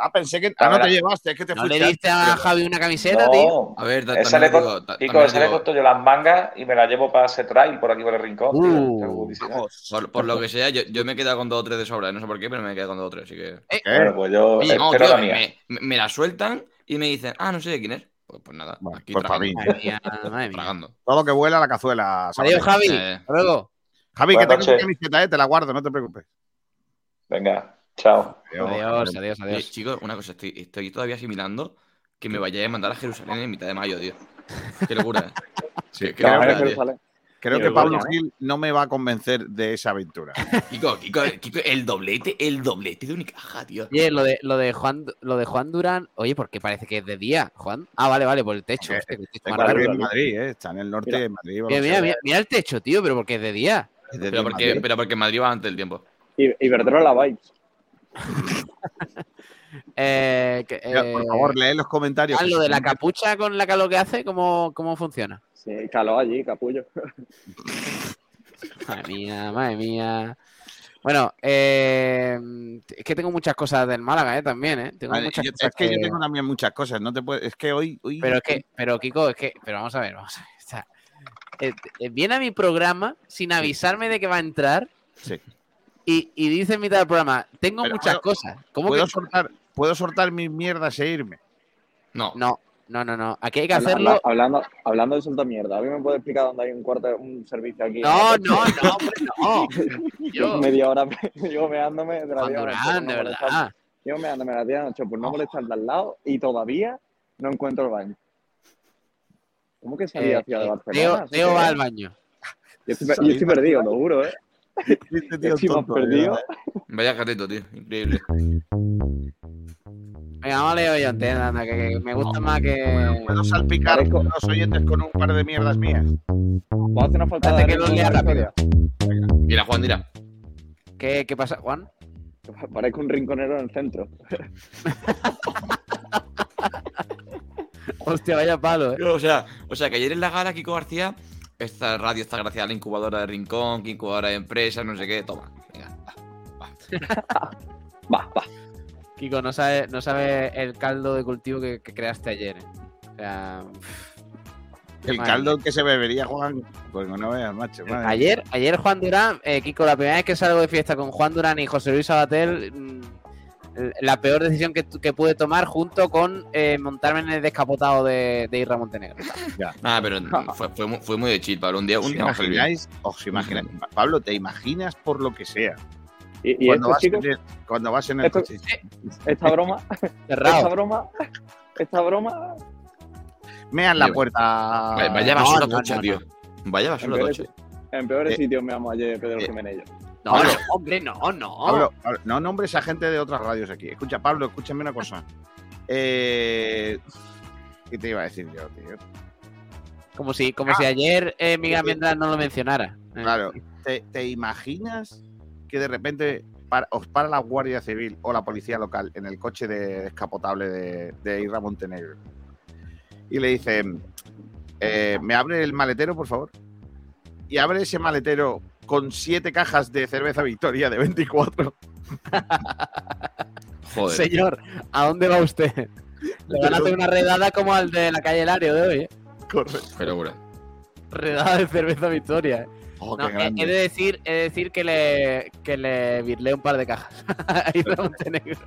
Ah, pensé que. Ah, no te llevaste, es que te ¿No le diste a. Javi una camiseta, tío? A ver, Esa le, digo, Kiko, esa le costó yo las mangas y me la llevo para ese trail por aquí por el rincón. Uh, por, por lo que sea, yo, yo me he quedado con dos o tres de sobra. No sé por qué, pero me he quedado con dos o tres. Así que. ¿Qué? Bueno, pues yo Oye, no, tío, la me, mía. me- me la sueltan y me dicen, ah, no sé de quién es. Pues, pues nada, Bueno, aquí pues para mí. tragando. Madre mía, madre mía. tragando. Todo lo que vuela la cazuela. Sabater. Adiós, Javi. Eh. Hasta luego. Javi, que Buenas tengo mi camiseta, ¿eh? Te la guardo, no te preocupes. Venga, chao. Adiós, adiós, adiós. chicos, una cosa, estoy, estoy todavía asimilando que me vayáis a mandar a Jerusalén en mitad de mayo, tío. Qué locura, ¿eh? Sí, Qué locura. Jerusalén. Creo que Pablo. Gil no me va a convencer de esa aventura. Kiko, Kiko, Kiko, el doblete, el doblete de Unicaja, tío. Oye, lo de, lo de Juan lo de Juan Durán, oye, ¿por qué parece que es de día, Juan? Ah, vale, vale, por el techo. El en Madrid, ¿eh? Está en el norte de Madrid. Mira, el techo, tío, pero porque es de día. Es de Pero porque, Madrid. pero porque Madrid va antes del tiempo. Y, Iberdrola Vibes. Eh, que, por eh, favor, lee los comentarios. ah, lo de la capucha con la calor que hace, ¿cómo, cómo funciona? Sí, caló allí, capullo. Madre mía, madre mía. Bueno, eh, es que tengo muchas cosas del Málaga, ¿eh? También, ¿eh? Tengo Vale, muchas yo- cosas es que, yo tengo también muchas cosas. No te puedes, es que hoy, hoy Pero es que, pero Kiko, es que, pero vamos a ver, vamos a ver. o sea, eh, eh, viene a mi programa sin avisarme de que va a entrar Sí. Y, y dice en mitad del programa, tengo Pero muchas puedo- cosas. ¿Cómo puedo que? soltar, puedo soltar mis mierdas e irme. No. No, no, no, no. Aquí hay que hacerlo. habla- hablando, hablando de solta mierda, ¿a mí me puede explicar dónde hay un cuarto, un servicio aquí? No, no, no, hombre, no. Yo Yo, media hora llevo meándome de la tía Durán, no de molestar- verdad. Llevo meándome de la tía Noche por no molestar de al lado y todavía no encuentro el baño. ¿Cómo que salí Eh, hacia de eh, Barcelona? Teo, ¿Eso Teo qué va al baño. Yo estoy, yo estoy perdido, lo juro, ¿eh? Este tío más tonto, perdido. verdad. Vaya gatito, tío. Increíble. Venga, vamos a leer yo, entiendo, anda, que, que me gusta más que. ¿Puedo salpicar a los oyentes con un par de mierdas mías? Vamos a hacer una falta de que lo ritmo lea en la rápido. la Juan dirá. ¿Qué, qué pasa, Juan? Parezco un rinconero en el centro. Hostia, vaya palo, eh. O sea, o sea, que ayer en la gala Kiko García, esta radio está gracias a la incubadora de Rincón, que incubadora de empresas, no sé qué. Toma. Venga, va, va. Va, va. Kiko, no sabe, no sabe el caldo de cultivo que, que creaste ayer. eh. O sea, El Madre caldo que se bebería, Juan. Pues no veas, macho. madre. ayer, ayer Juan Durán, eh, Kiko, la primera vez que salgo de fiesta con Juan Durán y José Luis Sabatel, mm, la peor decisión que, que pude tomar junto con eh, montarme en el descapotado de, de Irra Montenegro. Nada, pero fue, fue, muy, fue muy de chill, Pablo. Un día, un ¿Os día imagináis? ¿Os imagináis? Pablo, ¿te imaginas por lo que sea? Y, y Cuando vas, chicos, en el, cuando vas en el Esto- coche. esta broma, esta broma, esta broma, Mean la puerta. Vaya- No, basura no, tocha, no, tío. Vaya basura tocha. en peores Eh, sitios me amo ayer Pedro eh, Jiménez. No, Pablo. no, hombre, no, no. Pablo, Pablo, no nombres a gente de otras radios aquí. Escucha, Pablo, escúchame una cosa. Eh, ¿Qué te iba a decir yo, tío? Como si, como si ayer eh, Miguel Almendra no lo mencionara. Eh, Claro, ¿te, te imaginas que de repente para- os para la Guardia Civil o la policía local en el coche de descapotable de, de Irra Montenegro? Y le dicen, eh, ¿me abre el maletero, por favor? Y abre ese maletero con siete cajas de cerveza Victoria de 24. Joder. Señor, ¿a dónde va usted? Le van a hacer una redada como al de la calle Lario de hoy, ¿eh? Qué locura. Redada de cerveza Victoria. Oh, No, qué he, de decir, he de decir que le, que le virlé un par de cajas. Ahí de Montenegro.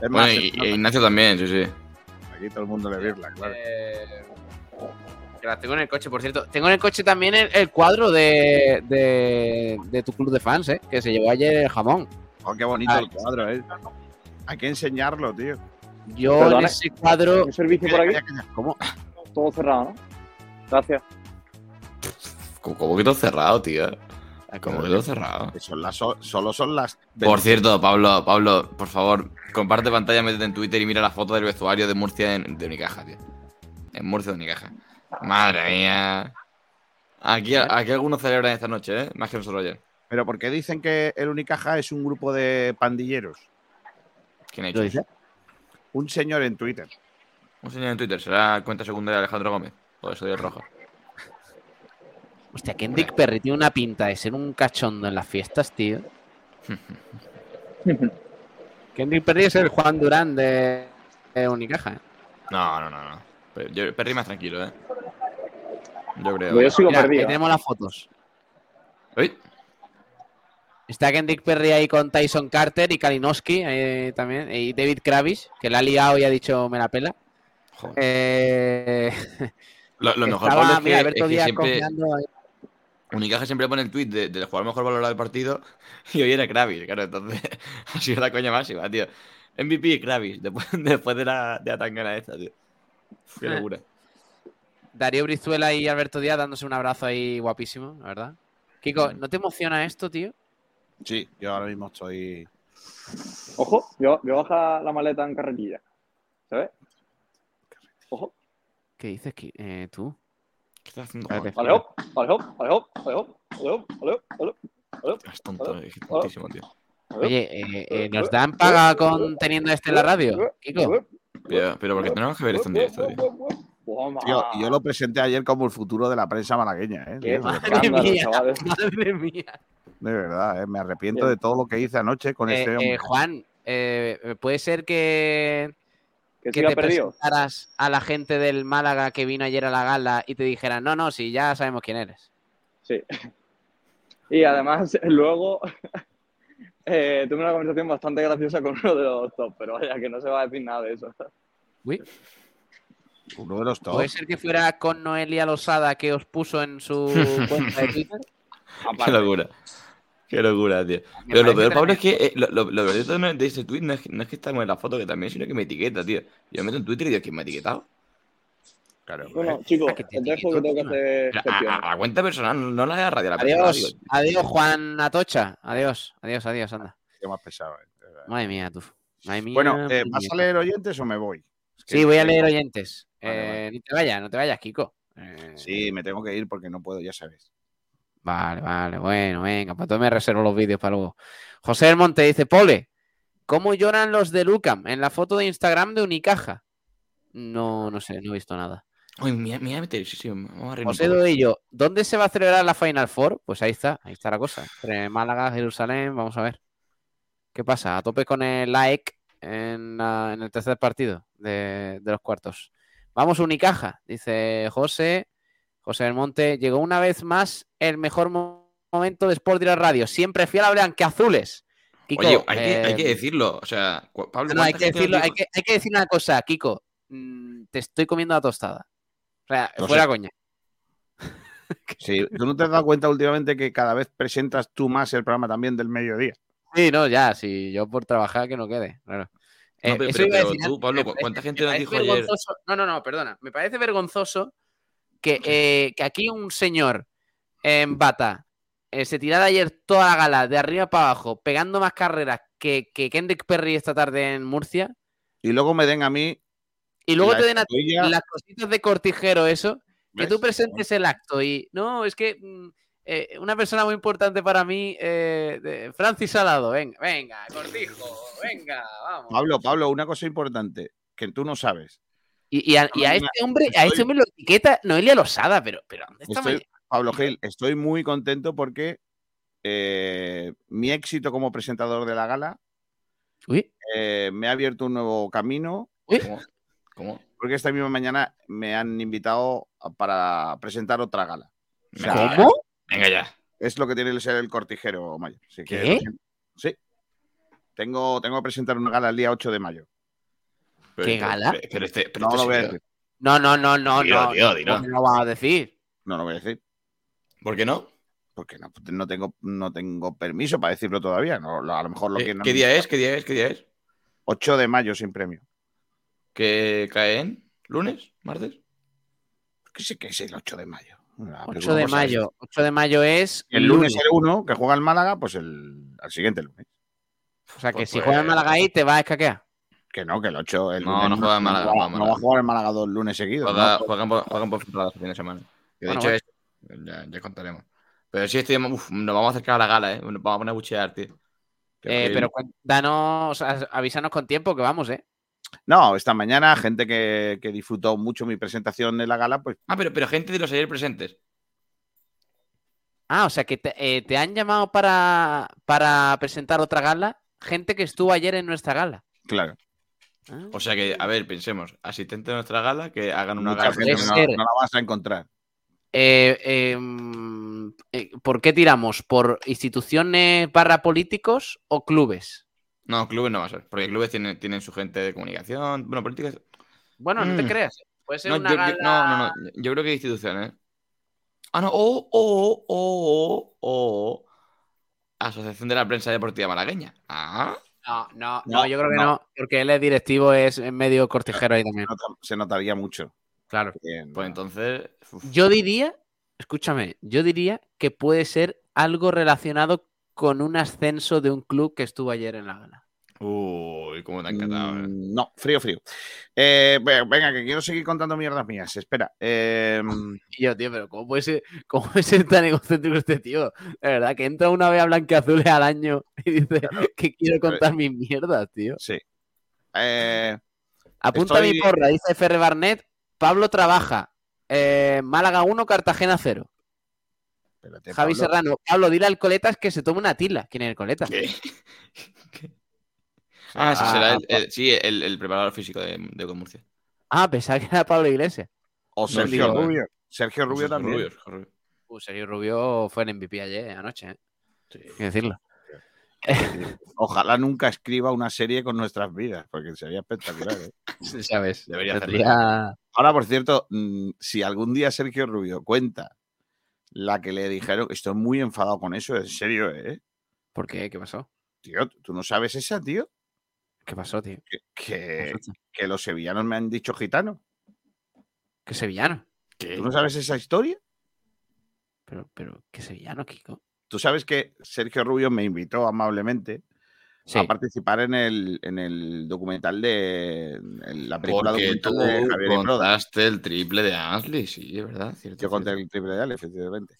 Es más, Bueno, y, y Ignacio también, sí, sí. aquí todo el mundo le virla, claro. Eh, que tengo en el coche, por cierto. Tengo en el coche también el, el cuadro de, de, de tu club de fans, ¿eh? Que se llevó ayer el jamón. Oh, qué bonito Ay. el cuadro, ¿eh? Hay que enseñarlo, tío. Yo Perdona. en ese cuadro. ¿Un servicio por aquí? ¿Cómo? Todo cerrado, ¿no? Gracias. Como, como que todo cerrado, tío. Como que todo cerrado. Que son las, so- solo son las. Por cierto, Pablo, Pablo, por favor, comparte pantalla, métete en Twitter y mira la foto del vestuario de Murcia en, de Unicaja, tío. En Murcia de Unicaja. Madre mía. Aquí, aquí algunos celebran esta noche, ¿eh? Más que nosotros ayer. Pero ¿por qué dicen que el Unicaja es un grupo de pandilleros? ¿Quién ha dice? Un señor en Twitter. Un señor en Twitter, ¿será cuenta secundaria de Alejandro Gómez? O eso de rojo. Hostia, Kendrick Perry tiene una pinta de ser un cachondo en las fiestas, tío. Kendrick Perry es el Juan Durán de, de Unicaja. ¿eh? No, no, no, no. Yo, Perry más tranquilo, ¿eh? Yo creo. Yo sigo Mira, ahí perdido. tenemos las fotos. Uy, Está Kendrick Perry ahí con Tyson Carter y Kalinowski eh, también. Y David Kravis, que la ha liado y ha dicho me la pela. joder. Eh, Lo, lo mejor estaba, es que, mira, es Alberto que Díaz siempre. Unicaja pone el tweet de- del jugador mejor valorado del partido y hoy era Kravis, claro, entonces ha sido la coña máxima, tío. MVP Kravis, después, después de la, de la tangana esta, tío. Qué Eh. Darío Brizuela y Alberto Díaz dándose un abrazo ahí guapísimo, la verdad. Kiko, ¿no te emociona esto, tío? Sí, yo ahora mismo estoy. Ojo, yo, yo baja la maleta en carretilla. ¿Sabes? Ojo. ¿Qué dices eh, tú? ¿Qué estás haciendo? Vale, vale, hop, vale, hop, vale, hop, vale, hop, vale, hop, vale, Es tonto, es tontísimo, tío. Oye, eh, eh, ¿nos dan paga con teniendo este en la radio? Kiko. Pero, pero porque tenemos que ver esto en directo, tío. Tío, yo lo presenté ayer como el futuro de la prensa malagueña, ¿eh? Qué Madre mía, madre mía. de verdad, ¿eh? Me arrepiento de todo lo que hice anoche con Eh, este eh, hombre. Juan, eh, ¿puede ser que, Que te perdido. presentaras a la gente del Málaga que vino ayer a la gala y te dijeran, no, no, sí, ya sabemos quién eres? Sí. Y además, luego eh, tuve una conversación bastante graciosa con uno de los top, pero vaya, que no se va a decir nada de eso. Uy, Uno de los top. ¿Puede ser que fuera con Noelia Losada que os puso en su cuenta de Twitter? Qué locura. Qué locura, tío. Pero lo peor, Pablo, es que eh, lo, lo, lo peor de ese tweet no es, que- no es que estamos en la foto que también, sino que me etiqueta, tío. Yo me meto en Twitter y digo, ¿quién me ha etiquetado? Claro, Bueno, chicos, Ah, te que tengo que hacer a, la cuenta personal, no la de la radio, a la. Adiós, adiós, Juan Atocha. Adiós, adiós, adiós, anda. Qué más pesado, ¿eh? Madre mía, tú. Madre mía. Bueno, eh, ¿vas a leer oyentes o me voy? Es que- Sí, voy a leer oyentes. Vale, Eh, vale. No te vayas, no te vayas, Kiko. Eh, Sí, me tengo que ir porque no puedo, ya sabes. Vale, vale, bueno, venga, pues entonces me reservo los vídeos para luego. José del Monte dice, Pole, ¿cómo lloran los de Lucam en la foto de Instagram de Unicaja? No, no sé, no he visto nada. Uy, me me voy a meter, sí, sí, vamos a José. Doello, ¿dónde se va a celebrar la Final Four? Pues ahí está, ahí está la cosa. Entre Málaga, Jerusalén, vamos a ver. ¿Qué pasa? A tope con el like en, la- en el tercer partido de, de los cuartos. Vamos Unicaja, dice José. José del Monte, llegó una vez más el mejor mo- momento de Sport Direct Radio. Siempre fiel a Blanqueazules. Kiko, Oye, hay, que, hay eh, que decirlo. O sea, Pablo, no, hay ¿cuánta que decirlo, hay que, hay que decir una cosa, Kiko. mm, te estoy comiendo la tostada. O sea, fuera sé. coña. Sí, ¿tú no te has dado cuenta últimamente que cada vez presentas tú más el programa también del mediodía? Sí, no, ya, sí, yo por trabajar que no quede, claro. No, Eh, pero- pero- tú, Pablo, me ¿cu- parece- cuánta gente nos dijo ayer? No, no, no, perdona. Me parece vergonzoso que, eh, que aquí un señor en bata eh, se tirara ayer toda la gala de arriba para abajo, pegando más carreras que, que Kendrick Perry esta tarde en Murcia, Y luego me den a mí y luego te den a ti las cositas de cortijero, eso, que tú presentes el acto y no, es que mm, eh, una persona muy importante para mí, eh, de- Francis Salado, venga, venga, cortijo, venga, vamos. Pablo, Pablo, una cosa importante que tú no sabes. Y, y a, y a Mañana este hombre, a este hombre lo etiqueta Noelia Losada, pero, pero ¿dónde está Estoy- mañana? Pablo Gil, estoy muy contento porque eh, mi éxito como presentador de la gala Uy, eh, me ha abierto un nuevo camino uy, ¿Cómo? ¿Cómo? porque esta misma mañana me han invitado para presentar otra gala. O sea, ¿cómo? Venga ya. Es lo que tiene que ser el cortijero, Mayo. Así que ¿Qué? Sí. Tengo, tengo que presentar una gala el día 8 de mayo. Pero- ¿Qué gala? Pero, pero este, pero No este lo voy a decir. No, no, no, no, no. dilo, dilo. ¿Cómo me lo vas a decir? No lo voy a decir. ¿Por qué no? Porque no, no tengo, no tengo permiso para decirlo todavía. No, lo- a lo mejor lo ¿Qué, que no qué día es? ¿Qué día es? ¿Qué día es? 8 de mayo sin premio. ¿Que cae en? ¿Lunes? ¿Martes? ¿Qué sé que es el 8 de mayo? Ah, pero 8 ¿cómo de mayo. 8 de mayo es El lunes el 1, que juega el Málaga, pues el al siguiente lunes. O sea que Pues- si pues- juega el Málaga ahí, te va a escaquear. Que no, que el 8. El No, lunes no juega el Málaga, No, no va a jugar el Málaga dos lunes seguidos. Juega- ¿no? juegan, por, juegan por temporada este fin de semana. Que de Bueno, hecho bueno. es. Ya, ya contaremos. Pero sí, estoy, uf, nos vamos a acercar a la gala, ¿eh? Nos vamos a poner a buchear, tío. Eh, pero danos, avísanos con tiempo que vamos, ¿eh? No, esta mañana, gente que, que disfrutó mucho mi presentación en la gala, pues Ah, pero, pero gente de los ayer presentes. Ah, o sea que te, eh, te han llamado para, para presentar otra gala, gente que estuvo ayer en nuestra gala. claro. Ah. O sea que, a ver, pensemos, asistente de nuestra gala, que hagan una Mucha gala. gente no, la vas a encontrar. Eh, mm, eh, ¿Por qué tiramos? ¿Por instituciones barra políticos o clubes? No, clubes no va a ser, porque clubes tienen, tienen su gente de comunicación. Bueno, políticas. Bueno, no te Mm. creas. Puede ser No, una yo, no, no, no. Yo creo que instituciones. ¿eh? Ah, no. O, o, o, o. Asociación de la Prensa Deportiva Malagueña. Ah. No, no, No, no, yo creo que no. no, porque él es directivo, es medio cortijero ahí también. Se nota- Se notaría mucho. Claro. Bien, Pues entonces. uf, Yo diría, escúchame, yo diría que puede ser algo relacionado con un ascenso de un club que estuvo ayer en la gala. Uy, cómo te ha encantado. eh. Mm, No, frío, frío. Eh, ve- venga, que quiero seguir contando mierdas mías. Espera. eh, yo, tío, pero ¿cómo puede ser, cómo puede ser tan egocéntrico este tío? De verdad, que entra una vez a Blanqueazules al año y dice que quiero contar mis mierdas, tío. sí. Eh, Apunta mi porra, dice Ferre Barnet. Pablo trabaja. Eh, Málaga 1, Cartagena 0. Espérate, Javi Pablo. Serrano. Pablo, dile al Coletas que se tome una tila. ¿Quién es el Coletas? ¿Qué? ¿Qué? Ah, sí, Ah, será el, ah, el- sí, el, el preparador físico de, de Murcia. Ah, pensaba que era Pablo Iglesias. O Sergio digo, eh. Rubio. Sergio Rubio también. Rubio, Rubio. Uh, Sergio Rubio fue en MVP ayer, anoche, ¿eh? Sí. Hay que decirlo. Ojalá nunca escriba una serie con nuestras vidas, porque sería espectacular. ¿eh? ¿Sabes? Debería hacerlo. Tendría- Ahora, por cierto, mm, si algún día Sergio Rubio cuenta la que le dijeron, estoy muy enfadado con eso, en serio, ¿eh? ¿Por qué? ¿Qué pasó? Tío, ¿tú no sabes esa, tío? ¿Qué pasó, tío? Que, ¿Qué que, pasó, tío? que los sevillanos me han dicho gitano. ¿Qué sevillano? ¿Qué? ¿Tú no sabes esa historia? Pero, pero, ¿qué sevillano, Kiko? Tú sabes que Sergio Rubio me invitó amablemente Sí. a participar en el, en el documental de en la película Porque tú documental de Javier contaste el triple de Ansley, sí, es verdad. Cierto, Yo conté cierto. el triple de Ale, efectivamente.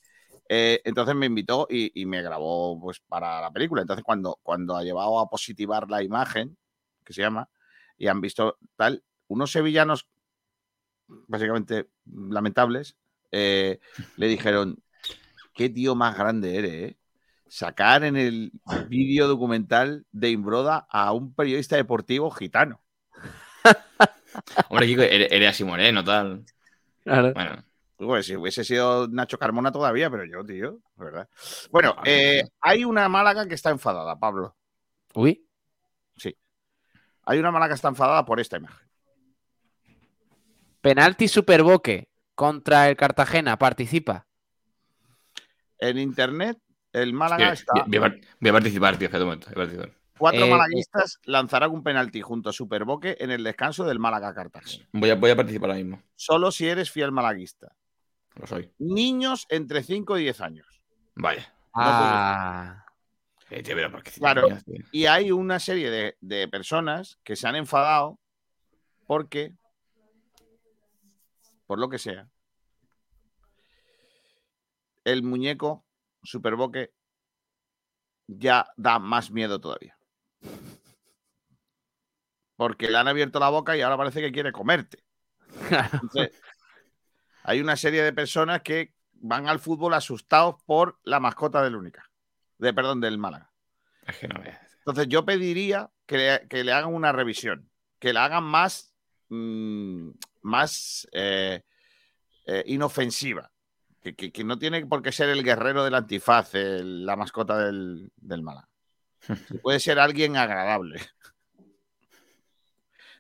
Eh, entonces me invitó y, y me grabó pues para la película. Entonces cuando, cuando ha llevado a positivar la imagen, que se llama, y han visto tal, unos sevillanos básicamente lamentables, eh, le dijeron, qué tío más grande eres, ¿eh? Sacar en el vídeo documental de Imbroda a un periodista deportivo gitano. Hombre, Kiko, eres, así moreno, tal. Claro. Bueno, Pues si hubiese sido Nacho Carmona todavía, pero yo, tío, verdad. Bueno, eh, sí. hay una Málaga que está enfadada, Pablo. Uy, Hay una Málaga que está enfadada por esta imagen. penalti Superboque contra el Cartagena. Participa. En internet, el Málaga está. voy a, par- voy a participar, tío, momento. voy a participar. Cuatro Eh, malaguistas lanzarán un penalti junto a Superboque en el descanso del Málaga Cartagena. Voy a, voy a participar ahora mismo. Solo si eres fiel malaguista. Lo soy. Niños entre 5 y 10 años. Vaya. Ah, Eh, tío, pero ¿por qué Claro. tío? Y hay una serie de, de personas que se han enfadado porque, por lo que sea, el muñeco Superboque ya da más miedo todavía. Porque le han abierto la boca y ahora parece que quiere comerte. Entonces, hay una serie de personas que van al fútbol asustados por la mascota del Única. De, perdón, del Málaga. Es que no veas. Entonces yo pediría que le, que le hagan una revisión, que la hagan más, mm, más eh, eh, inofensiva, que, que- que no tiene por qué ser el guerrero del antifaz, el- la mascota del, del. Que Puede ser alguien agradable.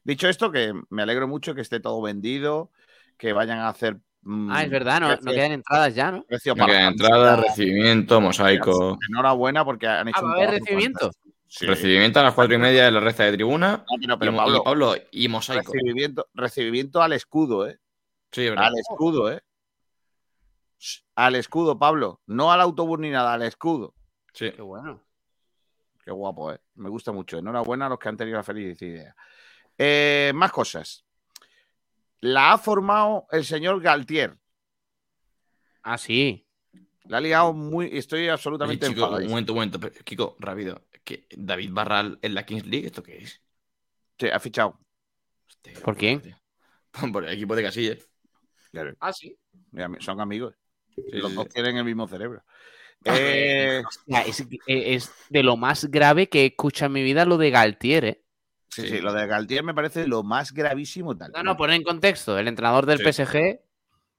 Dicho esto, que me alegro mucho que esté todo vendido, que vayan a hacer... mm, ah, es verdad, no, no quedan entradas ya, ¿no? precio Me para queda la entrada, camiseta. recibimiento, mosaico. Enhorabuena porque han hecho Ah, un ¿va a haber trabajo recibimiento? Sí. Recibimiento a las cuatro y media de la recta de tribuna. No, pero, pero Pablo, y Pablo, y mosaico. recibimiento, recibimiento al escudo, ¿eh? Sí, es verdad. Al escudo, ¿eh? Al escudo, Pablo. No al autobús ni nada, al escudo. Sí. Qué bueno. Qué guapo, ¿eh? Me gusta mucho. Enhorabuena a los que han tenido la feliz idea. Eh, más cosas. La ha formado el señor Galtier. Ah, sí. La ha liado muy. Estoy Oye, absolutamente chico, un momento, un momento. pero, Kiko, rápido. ¿Que David Barral en la Kings League? ¿Esto qué es? Sí, ha fichado. Hostia, ¿Por quién? Por el equipo de Casillas. Ah, sí. Son amigos. Sí, Los dos tienen el mismo cerebro. Ah, Eh, es, es de lo más grave que he escuchado en mi vida lo de Galtier, ¿eh? sí, Sí. sí, lo de Galtier me parece lo más gravísimo tal. No, no, poner en contexto. El entrenador del Sí. PSG.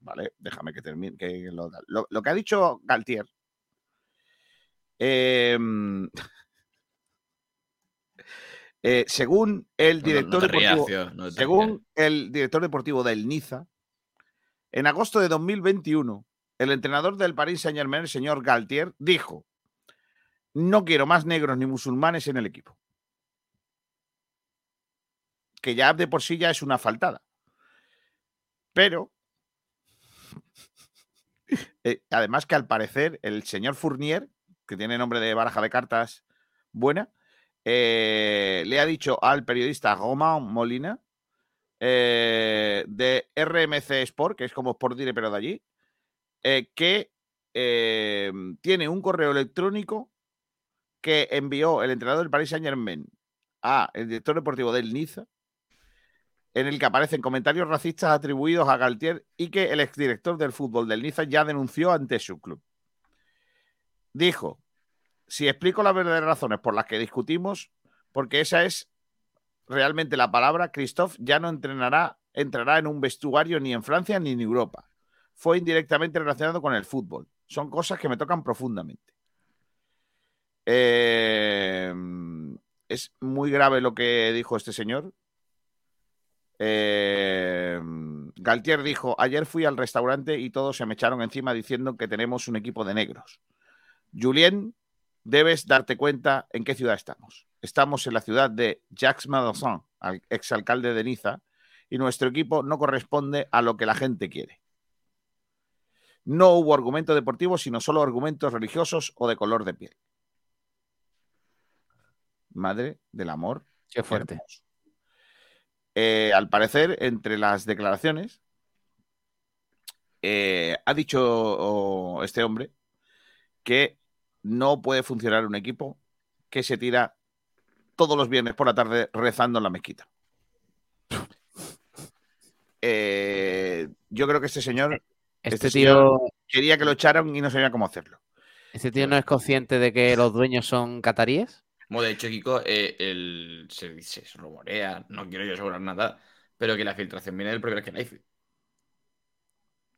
Vale, déjame que termine. que lo, lo- lo que ha dicho Galtier. eh, eh, según el no, director no te rías, deportivo, no rías. según el director deportivo del Niza, en agosto de 2021, el entrenador del Paris Saint Germain, el señor Galtier, dijo: No quiero más negros ni musulmanes en el equipo. Que ya de por sí ya es una faltada. Pero, eh, además que al parecer el señor Fournier, que tiene nombre de baraja de cartas buena, eh, le ha dicho al periodista Romain Molina eh, de RMC Sport, que es como Sport Dire, pero de allí, eh, que eh, tiene un correo electrónico que envió el entrenador del Paris Saint Germain a el director deportivo del Niza, en el que aparecen comentarios racistas atribuidos a Galtier y que el exdirector del fútbol del Niza ya denunció ante su club. Dijo, si explico las verdaderas razones por las que discutimos, porque esa es realmente la palabra, Christophe ya no entrenará, entrará en un vestuario ni en Francia ni en Europa. Fue indirectamente relacionado con el fútbol. Son cosas que me tocan profundamente. Eh, es muy grave lo que dijo este señor. Eh, Galtier dijo, ayer fui al restaurante y todos se me echaron encima diciendo que tenemos un equipo de negros. Julien, debes darte cuenta en qué ciudad estamos. Estamos en la ciudad de Jacques Madosson, exalcalde de Niza, y nuestro equipo no corresponde a lo que la gente quiere. No hubo argumento deportivo, sino solo argumentos religiosos o de color de piel. Madre del amor. Qué fuerte. Eh, al parecer, entre las declaraciones, eh, ha dicho este hombre que no puede funcionar un equipo que se tira todos los viernes por la tarde rezando en la mezquita. Eh, yo creo que este señor Este, Este tío, quería que lo echaran y no sabía cómo hacerlo. este tío no es consciente de que los dueños son cataríes. Como de hecho, Kiko, eh, el, se dice, se rumorea, no quiero yo asegurar nada, pero que la filtración viene del propio Arkenaifi.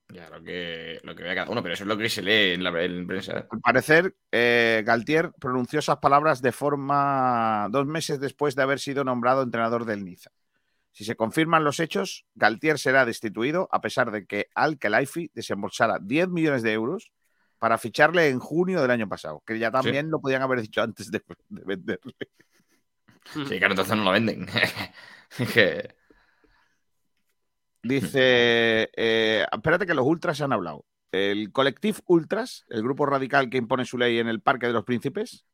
Ya, lo que, lo que vea cada uno, pero eso es lo que se lee en la en prensa. Al parecer, eh, Galtier pronunció esas palabras de forma dos meses después de haber sido nombrado entrenador del Niza. Si se confirman los hechos, Galtier será destituido a pesar de que Al Khelaifi desembolsara 10 millones de euros para ficharle en junio del año pasado, que ya también lo podían haber dicho antes de, de venderle. Sí, claro, entonces no lo venden. Dice, eh, espérate que los ultras han hablado. El colectivo Ultras, el grupo radical que impone su ley en el Parque de los Príncipes,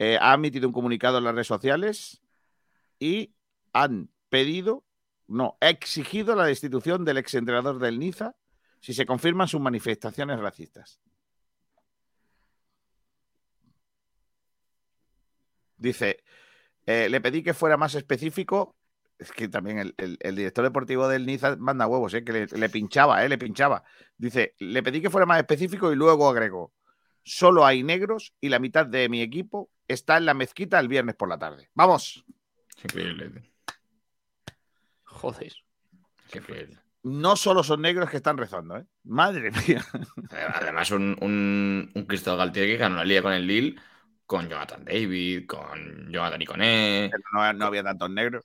eh, ha emitido un comunicado en las redes sociales y han pedido, no, ha exigido la destitución del exentrenador del Niza si se confirman sus manifestaciones racistas. Dice, eh, le pedí que fuera más específico. Es que también el, el- director deportivo del Niza manda huevos, eh, que le, pinchaba, eh, le pinchaba. Dice, le pedí que fuera más específico y luego agregó, solo hay negros y la mitad de mi equipo está en la mezquita el viernes por la tarde. Vamos, increíble. Joder. No solo son negros que están rezando, ¿eh? Madre mía. Además, un, un, un Cristo Galtier que ganó la liga con el Lille, con Jonathan David, con Jonathan Iconé. Pero no, no había tantos negros.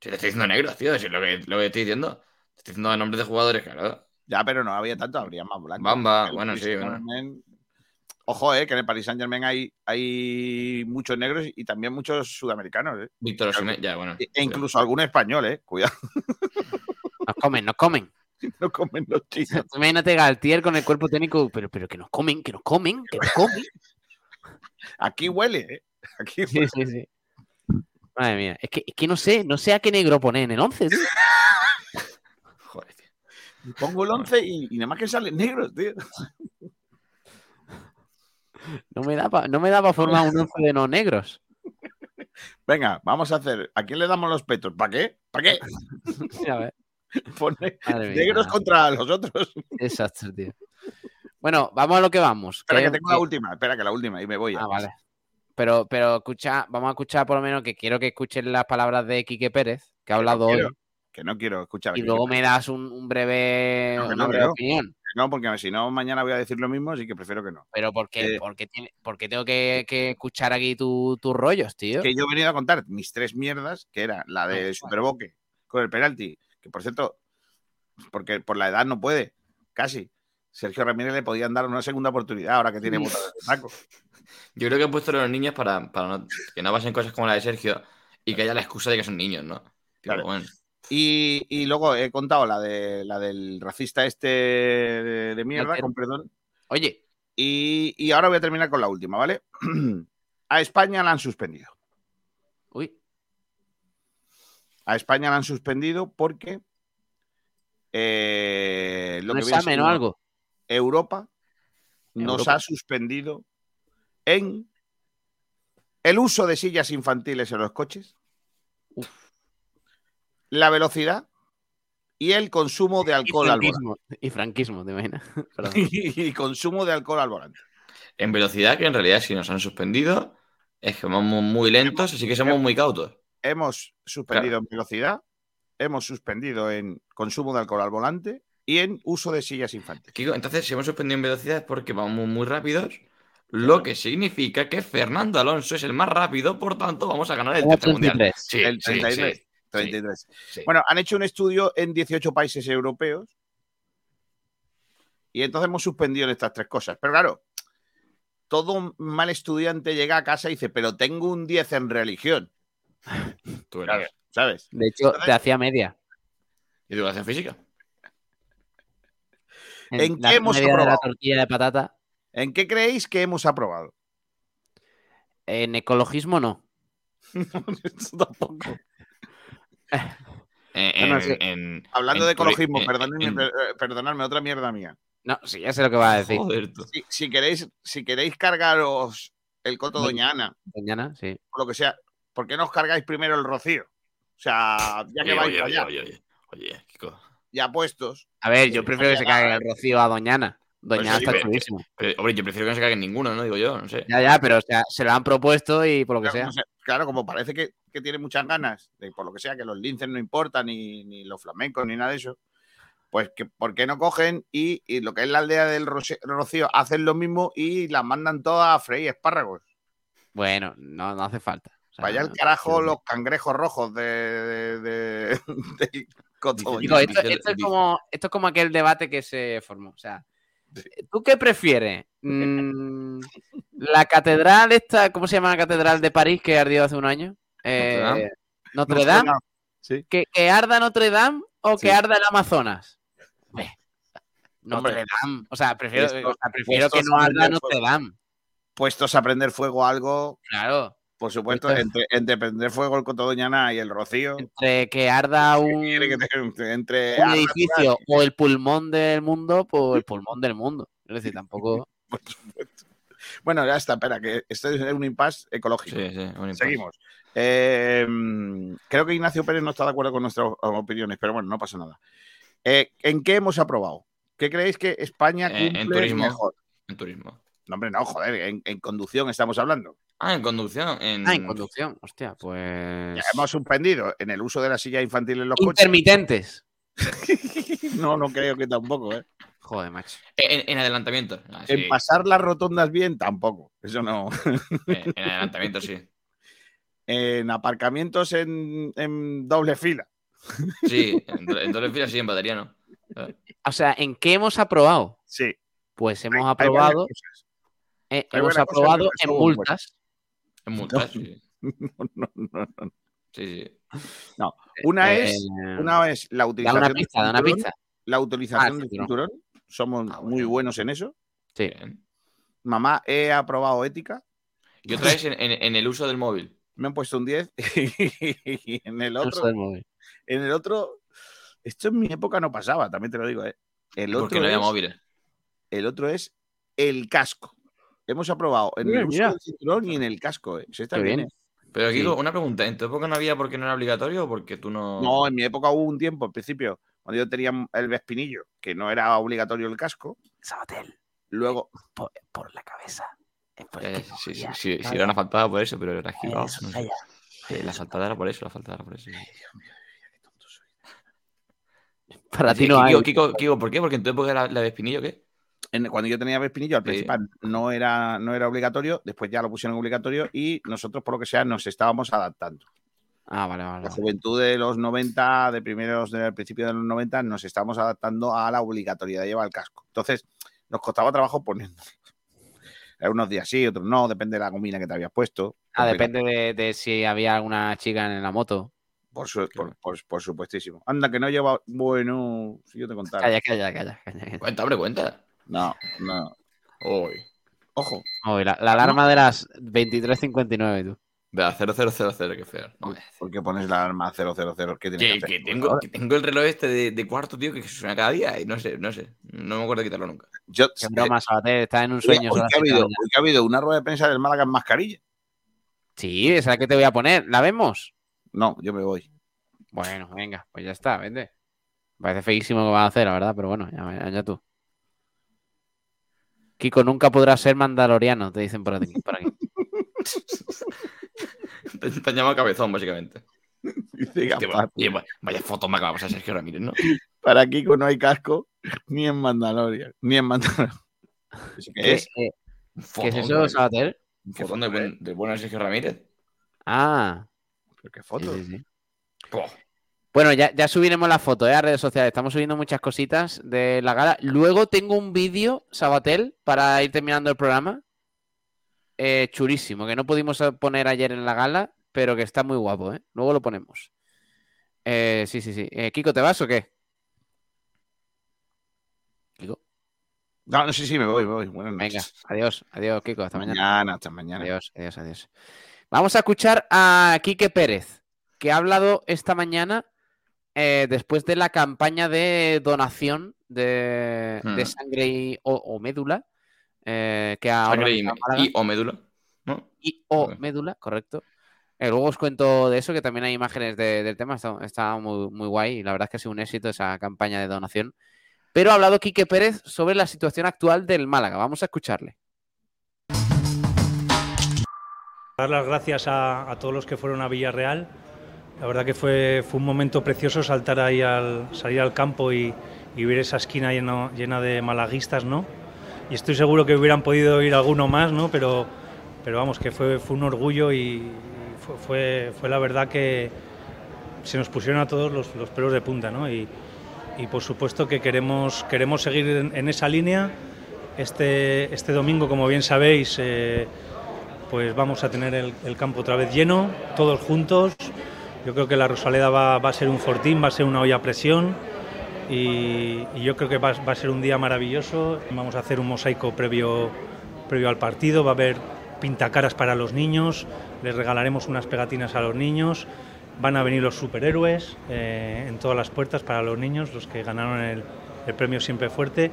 Si te estoy diciendo negros, tío, si es lo que, lo que estoy diciendo. Te estoy diciendo nombres de jugadores, claro. Ya, pero no había tanto, habría más blancos. Bamba, El bueno, sí, bueno. Ojo, eh, que en el Paris Saint Germain hay, hay muchos negros y también muchos sudamericanos, eh. Víctor Osimhen, ya, bueno. E incluso algún español, eh. Cuidado, Nos comen, nos comen. no comen los chinos. Tú Imagínate Galtier con el cuerpo técnico, pero, pero que nos comen, que nos comen, que nos comen. Aquí huele, ¿eh? Aquí Sí, sí, sí. Madre mía, es que, es que no sé, no sé a qué negro poner en el 11, tío. Joder, tío. huele. Pongo el 11 y, y nada más que salen negros, tío. No me da para no me da pa formar un 11 de no negros. Venga, vamos a hacer. ¿A quién le damos los petos? ¿Para qué? ¿Para qué? Pone Madre mía. negros contra los otros. Desastre, tío. Bueno, vamos a lo que vamos. Espera, que que- tengo la última. Espera, que la última y me voy. ya. Ah, vale. Pero, pero escucha, vamos a escuchar por lo menos que quiero que escuchen las palabras de Quique Pérez, que ha hablado quiero. hoy, Que no quiero escuchar. y luego me das un, un breve, No, una no, breve no. opinión. No, porque si no, mañana voy a decir lo mismo, así que prefiero que no. Pero ¿por qué, Eh. por qué tiene- por qué tengo que, que escuchar aquí tu- tus rollos, tío? Que yo he venido a contar mis tres mierdas, que era la de Ah, Superboque con el penalti, que por cierto, porque por la edad no puede, casi. Sergio Ramírez le podían dar una segunda oportunidad ahora que tiene botas de saco. Yo creo que han puesto a los niños para, para no- que no pasen cosas como la de Sergio y que haya la excusa de que son niños, ¿no? Tipo, Claro. bueno, Y, y luego he contado la, de, la del racista este de, de mierda, con perdón. Oye, Y, y ahora voy a terminar con la última, ¿vale? A España la han suspendido. uy, A España la han suspendido porque eh, lo un que examen o algo. Europa nos ha suspendido en el uso de sillas infantiles en los coches, la velocidad y el consumo de alcohol al volante. y franquismo, te imaginas. Y consumo de alcohol al volante. En velocidad, que en realidad si nos han suspendido, es que vamos muy lentos, así que somos muy cautos. Hemos suspendido en velocidad, hemos suspendido en consumo de alcohol al volante y en uso de sillas infantiles. Kiko, entonces, si hemos suspendido en velocidad es porque vamos muy rápidos, lo que significa que Fernando Alonso es el más rápido, por tanto, vamos a ganar el tercer mundial. 33. Sí, El sí, 33. sí, 33. sí. Bueno, han hecho un estudio en 18 países europeos y entonces hemos suspendido en estas tres cosas. Pero claro, todo mal estudiante llega a casa y dice, pero tengo un 10 en religión, Tú eres. ¿sabes? De hecho, te hacía media. ¿Y educación física? ¿En qué hemos media de la aprobado? tortilla de patata. ¿En qué creéis que hemos aprobado? En ecologismo no. Esto tampoco. En, sí. en- Hablando en de ecologismo, perdonadme, eh, perdonadme, otra mierda mía. No, sí, ya sé lo que va a decir. Joder. Si, si queréis, si queréis cargaros el coto Bueno. Doña Ana, Mañana, sí. o lo que sea, ¿por qué no os cargáis primero el rocío? O sea, ya que Oye, vais oye, allá, oye, oye, oye, Kiko. ya puestos. A ver, yo Sí, prefiero que se mañana- cague el rocío a Doñana. Doñana Pues sí, está chulísimo. Hombre, yo prefiero que no se caguen ninguno, ¿no? Digo yo, no sé. Ya, ya, pero o sea, se lo han propuesto y por lo que Claro, sea. no sé, claro, como parece que, que tiene muchas ganas, de, por lo que sea, que los linces no importan, ni, ni los flamencos, ni nada de eso, pues que, ¿por qué no cogen y, y lo que es la aldea del Rocío hacen lo mismo y las mandan todas a freír espárragos? Bueno, no, no hace falta. O sea, Vaya el carajo los cangrejos rojos de, de, Digo, esto, es como, esto es como aquel debate que se formó. O sea. ¿Tú qué prefieres? Mm, la catedral esta, ¿cómo se llama la catedral de París que ardió hace un año? Eh, Dame. Notre Dame. Sí. ¿Que, que arda Notre Dame o que arda el Amazonas? Notre Hombre, Dame. O sea, prefiero, esto- o sea, prefiero que no arda Notre. Dame. Puestos a prender fuego a algo, Claro. Por supuesto, Esto es- entre, entre prender fuego el Coto Doñana y el Rocío. Entre que arda un, quiere que te- entre un arda- edificio o el pulmón del mundo, pues el pulmón del mundo. Es decir, tampoco. por supuesto. Bueno, ya está, espera, que esto es un impasse ecológico. Sí, sí, un impasse. Seguimos. Eh, creo que Ignacio Pérez no está de acuerdo con nuestras opiniones, pero bueno, no pasa nada. Eh, ¿En qué hemos aprobado? ¿Qué creéis que España Eh, en cumple turismo. mejor? En turismo. No, hombre, no, joder, en, en conducción estamos hablando. Ah, en conducción. En... Ah, en conducción. Hostia, pues. Ya hemos suspendido en el uso de la silla infantil en los coches. Intermitentes. No, no creo que tampoco, ¿eh? Joder, macho. En, en adelantamiento. Ah, sí. En pasar las rotondas bien, tampoco. Eso no. En adelantamiento, sí. En aparcamientos en, en doble fila. Sí, en, do- en doble fila sí, en batería no. O sea, ¿en qué hemos aprobado? Sí. Pues hemos Hay- aprobado, eh, hemos aprobado en multas. En multas, sí. No, no, no, no. Sí, sí. Una Eh, es, una es la Da utilización del da una cinturón, pista. La utilización Ah, del cinturón. cinturón. Somos Ah, muy bueno. buenos en eso. Sí. Mamá, he aprobado ética. Y otra vez en, en- en el uso del móvil. Me han puesto un 10. y en el uso otro, del móvil. en el otro, esto en mi época no pasaba, también te lo digo, ¿eh? El Porque otro, no había es, móviles. el otro es el casco. Hemos aprobado en Mira, el uso mira. del cinturón y en el casco. ¿eh? Eso está Qué bien, bien. ¿eh? Pero aquí Sí. una pregunta. ¿En tu época no había porque no era obligatorio o porque tú no...? No, en mi época hubo un tiempo, al principio, cuando yo tenía el Vespinillo, que no era obligatorio el casco. Sabatel, Luego, por, por la cabeza. Por que sí, sí, sí, sí, Vaya, era una faltada por eso, pero era esquivado. eso, no sé. vaya. Sí, la faltada era por eso, la faltada era por eso. Para ti Sí, no hay. Kiko, Kiko, Kiko, ¿por qué? Porque en tu época era la de Espinillo, ¿qué? En- cuando yo tenía Vespinillo, al Sí. principio no, era, no era obligatorio, después ya lo pusieron obligatorio y nosotros, por lo que sea, nos estábamos adaptando. Ah, vale, vale. La juventud de los 90, de primeros, del principio de los 90, nos estamos adaptando a la obligatoriedad de llevar el casco. Entonces, nos costaba trabajo ponerlo. Unos días sí, otros no, depende de la gomina que te habías puesto. Ah, depende de, de si había alguna chica en la moto. Por, su- por, por- por supuestísimo. Anda, que no lleva. Bueno, si yo te contara. Calla, calla, calla. calla. Cuenta, hombre, cuenta. No, no. Uy. Ojo. Uy, la, la alarma de las 23.59, tú. Vea, 0000, qué feo. No, ¿Por qué pones la alarma 000? ¿Qué tienes Que, que hacer? que tengo, que tengo el reloj este de, de cuarto, tío, que suena cada día y no sé, no sé. No me acuerdo de quitarlo nunca. Yo, Qué broma, Sabater, estás en un hoy, sueño. hoy que ha de habido, hoy que ha habido una rueda de prensa del Málaga en mascarilla. Sí, esa es la que te voy a poner. ¿La vemos? No, yo me voy. Bueno, venga, pues ya está, vende. Parece feísimo que van a hacer, la verdad, pero bueno, ya, ya tú. Kiko nunca podrá ser mandaloriano, te dicen por aquí. Por aquí. Te, te han llamado cabezón, básicamente. Dice Gaspar, vaya, vaya foto me acaba de pasar Sergio Ramírez, ¿no? Para Kiko no hay casco ni en Mandalorian. Ni en Mandalorian. ¿Eso qué ¿Qué, es? eh, Un ¿qué es fotón, eso. Sabater? ¿Qué fondo del buen, de Sergio Ramírez? Ah, ¿Pero ¿Qué foto? sí. Bueno, ya, ya subiremos la foto ¿eh? a redes sociales. Estamos subiendo muchas cositas de la gala. Luego tengo un vídeo, Sabatel, para ir terminando el programa. Eh, chulísimo, que no pudimos poner ayer en la gala, pero que está muy guapo, ¿eh? Luego lo ponemos. Eh, sí, sí, sí. Eh, Kiko, ¿te vas o qué? Kiko, No, no, sí, sí, me voy, me voy. Buenas venga, noches. adiós, adiós, Kiko, hasta mañana. mañana. hasta mañana. Adiós, adiós, adiós. Vamos a escuchar a Quique Pérez, que ha hablado esta mañana eh, después de la campaña de donación de, Hmm. de sangre y, o, o médula, eh, que ha Sangre y, o médula, ¿no? Y o médula, correcto. Eh, luego os cuento de eso, que también hay imágenes de- del tema, está, está muy, muy guay y la verdad es que ha sido un éxito esa campaña de donación. Pero ha hablado Quique Pérez sobre la situación actual del Málaga. Vamos a escucharle. Dar las gracias a, a todos los que fueron a Villarreal. La verdad que fue, fue un momento precioso saltar ahí al salir al campo y, y ver esa esquina lleno- llena de malaguistas, ¿no? Y estoy seguro que hubieran podido ir alguno más, ¿no? Pero, pero vamos, que fue, fue un orgullo y fue, fue, la verdad que se nos pusieron a todos los, los pelos de punta, ¿no? Y, y por supuesto que queremos, queremos seguir en, esa línea. Este, este domingo, como bien sabéis, eh, pues vamos a tener el campo otra vez lleno, todos juntos. Yo creo que la Rosaleda va, a ser un fortín, va a ser una olla a presión y, yo creo que va, va a ser un día maravilloso. Vamos a hacer un mosaico previo, previo al partido, va a haber pintacaras para los niños, les regalaremos unas pegatinas a los niños, van a venir los superhéroes eh, en todas las puertas para los niños, los que ganaron el, el premio Siempre Fuerte.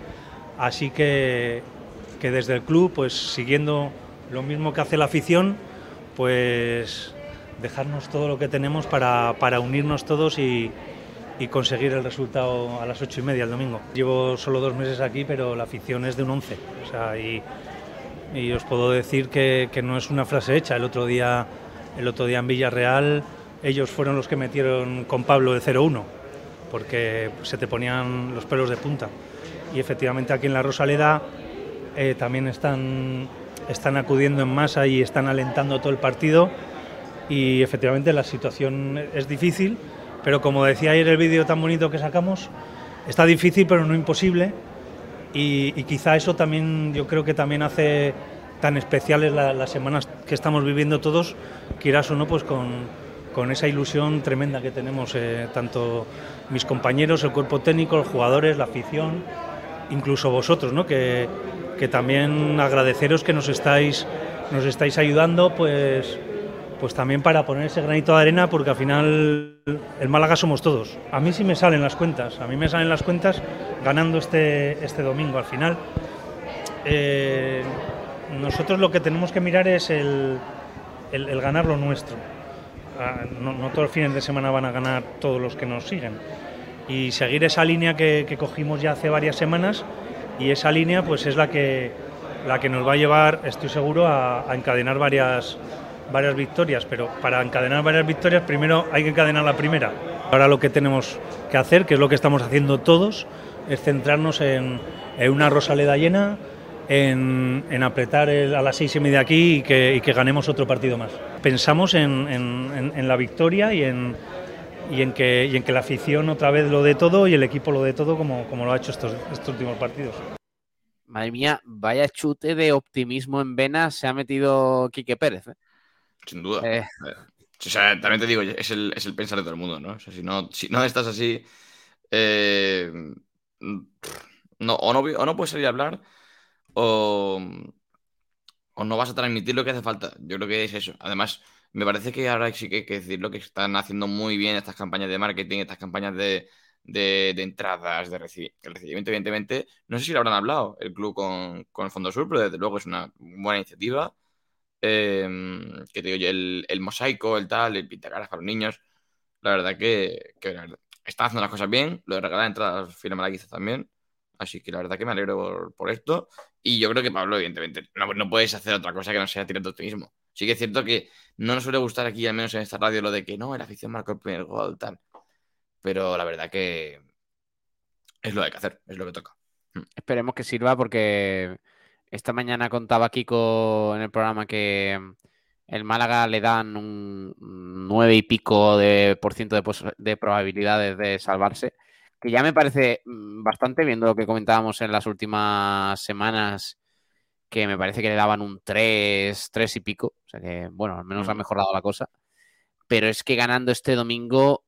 Así que, que desde el club, pues siguiendo lo mismo que hace la afición, pues dejarnos todo lo que tenemos para, para unirnos todos y, y conseguir el resultado a las ocho y media el domingo. Llevo solo dos meses aquí, pero la afición es de un 11. O sea, y, y os puedo decir que, que no es una frase hecha. El otro día, el otro día en Villarreal, ellos fueron los que metieron con Pablo el 0-1, porque se te ponían los pelos de punta. Y efectivamente aquí en la Rosaleda eh, también están, están acudiendo en masa y están alentando todo el partido. Y efectivamente la situación es difícil, pero como decía ayer el vídeo tan bonito que sacamos, está difícil pero no imposible. Y, quizá eso también, yo creo que también hace tan especiales la- las semanas que estamos viviendo todos, quieras o no, pues con, con esa ilusión tremenda que tenemos, eh, tanto mis compañeros, el cuerpo técnico, los jugadores, la afición, incluso vosotros, ¿no? que, que también agradeceros que nos estáis, nos estáis ayudando, pues, pues también para poner ese granito de arena, porque al final el Málaga somos todos. A mí sí me salen las cuentas, a mí me salen las cuentas ganando este, este domingo. Al final, eh, nosotros lo que tenemos que mirar es el, el- ganar lo nuestro. Ah, No, todos los fines de semana van a ganar todos los que nos siguen. Y seguir esa línea que, que cogimos ya hace varias semanas y esa línea pues es la que, la que nos va a llevar, estoy seguro, a, a encadenar varias, varias victorias. Pero para encadenar varias victorias primero hay que encadenar la primera. Ahora lo que tenemos que hacer, que es lo que estamos haciendo todos, es centrarnos en, en una Rosaleda llena, en, apretar a las seis y media aquí y que, ganemos otro partido más. Pensamos en, la victoria y en, que, la afición otra vez lo dé todo y el equipo lo dé todo como, lo ha hecho estos, últimos partidos. Madre mía, vaya chute de optimismo en venas se ha metido Quique Pérez. ¿eh? Sin duda. Eh, O sea, también te digo, es el, es el pensar de todo el mundo, ¿no? O sea, si no, si no estás así, eh, no, o, no, o no puedes salir a hablar, o, o no vas a transmitir lo que hace falta. Yo creo que es eso. Además, me parece que ahora sí que hay que decirlo que están haciendo muy bien estas campañas de marketing, estas campañas de, de, de entradas, de el recibimiento, evidentemente. No sé si lo habrán hablado el club con, con el Fondo Sur, pero desde luego es una buena iniciativa. Eh, que te digo yo, el, el mosaico, el tal, el pintacaras para los niños. La verdad que, que están haciendo las cosas bien. Lo de regalar entradas Fila Malaguiza también. Así que la verdad que me alegro por, por esto. Y yo creo que Pablo, evidentemente, no, no puedes hacer otra cosa que no sea tirar tu optimismo. Sí que es cierto que no nos suele gustar aquí, al menos en esta radio, lo de que no, la afición marcó el primer gol, tal. Pero la verdad que es lo que hay que hacer, es lo que toca. Esperemos que sirva porque esta mañana contaba Kiko en el programa que el Málaga le dan un nueve y pico de por ciento de probabilidades de salvarse, que ya me parece mm, bastante viendo lo que comentábamos en las últimas semanas, que me parece que le daban un 3, 3 y pico, o sea que bueno, al menos ha Mm. mejorado la cosa, pero es que ganando este domingo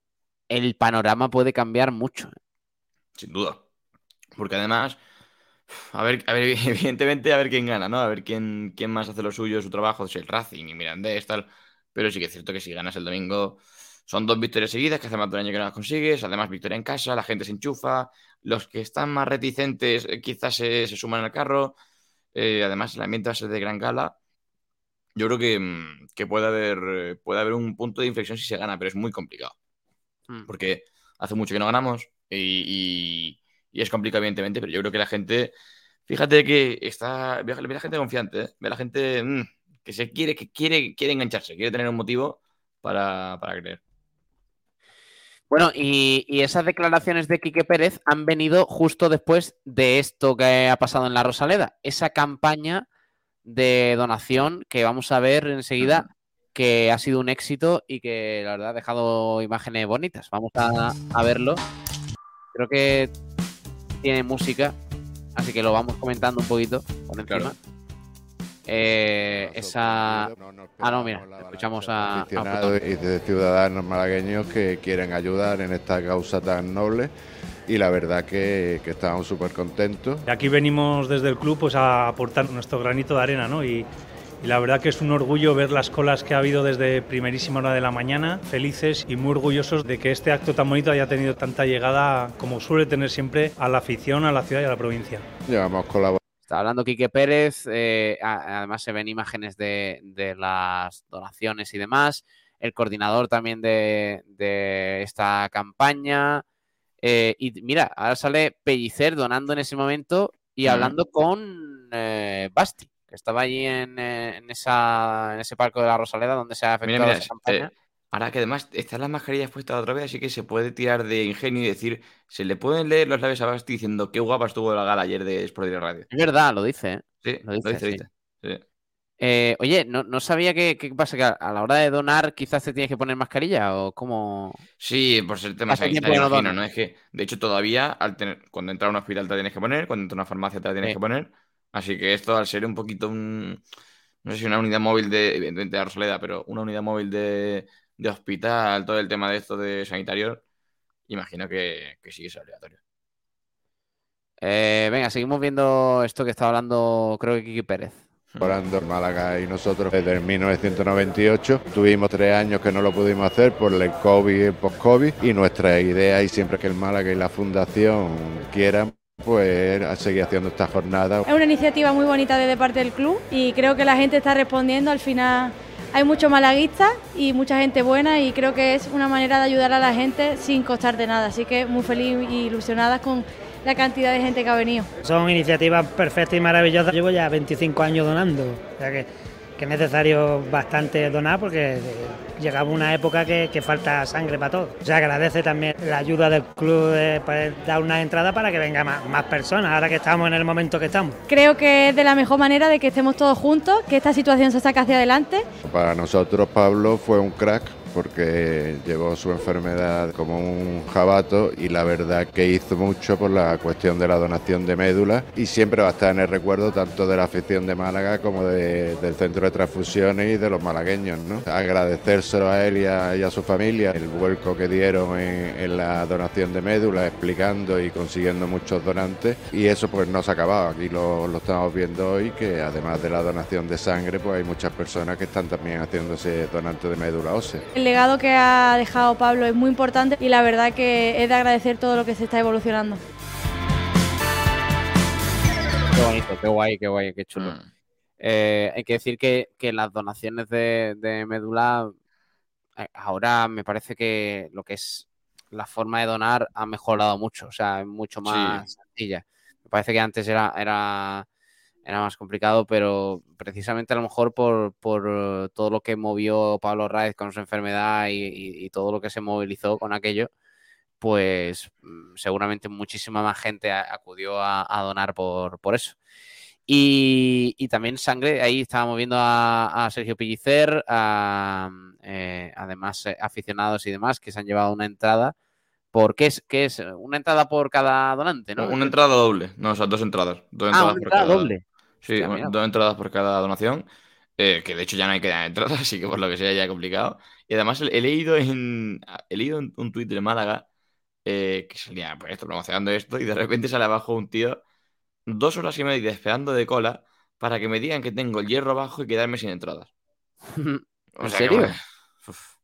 el panorama puede cambiar mucho. Sin duda. Porque además, a ver, a ver, evidentemente, a ver quién gana, ¿no? A ver quién, quién más hace lo suyo, su trabajo, si el Racing y Mirandés, tal. Pero sí que es cierto que si ganas el domingo, son dos victorias seguidas, que hace más de un año que no las consigues. Además, victoria en casa, la gente se enchufa. Los que están más reticentes eh, quizás se, se suman al carro. Eh, además, el ambiente va a ser de gran gala. Yo creo que, mm, que puede haber, eh, puede haber un punto de inflexión si se gana, pero es muy complicado Mm. porque hace mucho que no ganamos y, y- y es complicado, evidentemente, pero yo creo que la gente, fíjate que está, ve la gente confiante, ¿eh? ve la gente mm, que se quiere, que quiere, quiere engancharse, quiere tener un motivo para, para creer. Bueno, y, y esas declaraciones de Quique Pérez han venido justo después de esto que ha pasado en la Rosaleda, esa campaña de donación que vamos a ver enseguida, que ha sido un éxito y que la verdad ha dejado imágenes bonitas. Vamos a, a verlo. Creo que tiene música, así que lo vamos comentando un poquito por encima. Claro. Eh, esa... Ah, no, mira, escuchamos a- a aficionados y de ciudadanos malagueños que quieren ayudar en esta causa tan noble y la verdad que, que estamos súper contentos. Y Aquí venimos desde el club pues, a aportar nuestro granito de arena, ¿no? Y, y la verdad que es un orgullo ver las colas que ha habido desde primerísima hora de la mañana, felices y muy orgullosos de que este acto tan bonito haya tenido tanta llegada como suele tener siempre a la afición, a la ciudad y a la provincia. Llevamos colaborando Está hablando Quique Pérez, eh, además se ven imágenes de, de las donaciones y demás, el coordinador también de, de esta campaña. eh, y mira, ahora sale Pellicer donando en ese momento y Ujú. hablando con eh, Basti, estaba allí en, eh, en esa, en ese parque de la Rosaleda donde se ha Mira, efectuado mira, esa campaña. eh, ahora que además están las mascarillas puestas otra vez, así que se puede tirar de ingenio y decir, se le pueden leer los labios a Basti diciendo qué guapa estuvo la gala ayer de Sport Radio. Es verdad, lo dice. ¿eh? Sí, Lo lo dice, sí. dice. Sí. Eh, oye, no, no sabía que, que pasa que a, la hora de donar quizás te tienes que poner mascarilla o cómo... Sí, por ser tema sanitario, no imagino. ¿no? Es que, de hecho, todavía, al tener, cuando entras a un hospital te la tienes que poner, cuando entras a una farmacia te la tienes Sí. que poner. Así que esto, al ser un poquito un. No sé si una unidad móvil de. Evidentemente de Arsoleda, pero una unidad móvil de, de hospital, todo el tema de esto de sanitario, imagino que, que sí es obligatorio. Eh, venga, seguimos viendo esto que estaba hablando, creo que Kiki Pérez. en Málaga y nosotros desde el 1998. Tuvimos tres años que no lo pudimos hacer por el COVID y el post-COVID y nuestra idea y siempre que el Málaga y la Fundación quieran pues a seguir haciendo esta jornada. Es una iniciativa muy bonita desde parte del club y creo que la gente está respondiendo. Al final hay muchos malaguistas y mucha gente buena y creo que es una manera de ayudar a la gente sin costar de nada. Así que muy feliz y ilusionada con la cantidad de gente que ha venido. Son iniciativas perfectas y maravillosas. Llevo ya 25 años donando, o sea que, que es necesario bastante donar porque eh, llegamos a una época que, que falta sangre para todo. Se agradece también la ayuda del club de poder dar una entrada para que vengan más, más personas, ahora que estamos en el momento que estamos. Creo que es de la mejor manera de que estemos todos juntos, que esta situación se saque hacia adelante. Para nosotros Pablo fue un crack porque llevó su enfermedad como un jabato y la verdad que hizo mucho por la cuestión de la donación de médula y siempre va a estar en el recuerdo tanto de la afición de Málaga como de- del centro de transfusiones y de los malagueños. ¿no? Agradecérselo a él y a, su familia el vuelco que dieron en, en la donación de médula, explicando y consiguiendo muchos donantes y eso pues no se ha acabado. Aquí lo, lo estamos viendo hoy que además de la donación de sangre pues hay muchas personas que están también haciéndose donantes de médula ósea. El legado que ha dejado Pablo es muy importante y la verdad que es de agradecer todo lo que se está evolucionando. Qué bonito, qué guay, qué guay, qué chulo. Mm. Eh, hay que decir que, que las donaciones de, de médula, eh, ahora me parece que lo que es la forma de donar ha mejorado mucho, o sea, es mucho más sencilla. Me parece que antes era, era, era más complicado, pero precisamente a lo mejor por, por eh, todo lo que movió Pablo Raez con su enfermedad y, y- y todo lo que se movilizó con aquello, pues mm, seguramente muchísima más gente acudió a, a donar por, por eso. Y, y también sangre, ahí estábamos viendo a, a Sergio Pillicer, a, eh, además eh, aficionados y demás que se han llevado una entrada. ¿Por qué es, qué es? ¿Una entrada por cada donante? ¿no? Una entrada doble, no, o sea, dos entradas. Dos Ah, entradas una por entrada cada- doble. Sí, Hostia, un- mira. dos entradas por cada donación. eh, que de hecho ya no hay que dar entradas, así que por lo que sea ya es complicado. Y además he, leído en he leído en un tuit de Málaga eh, que salía pues esto, promocionando esto, y de repente sale abajo un tío dos horas y media esperando de cola para que me digan que tengo el hierro bajo y quedarme sin entradas. ¿En O sea que, serio? bueno, uf,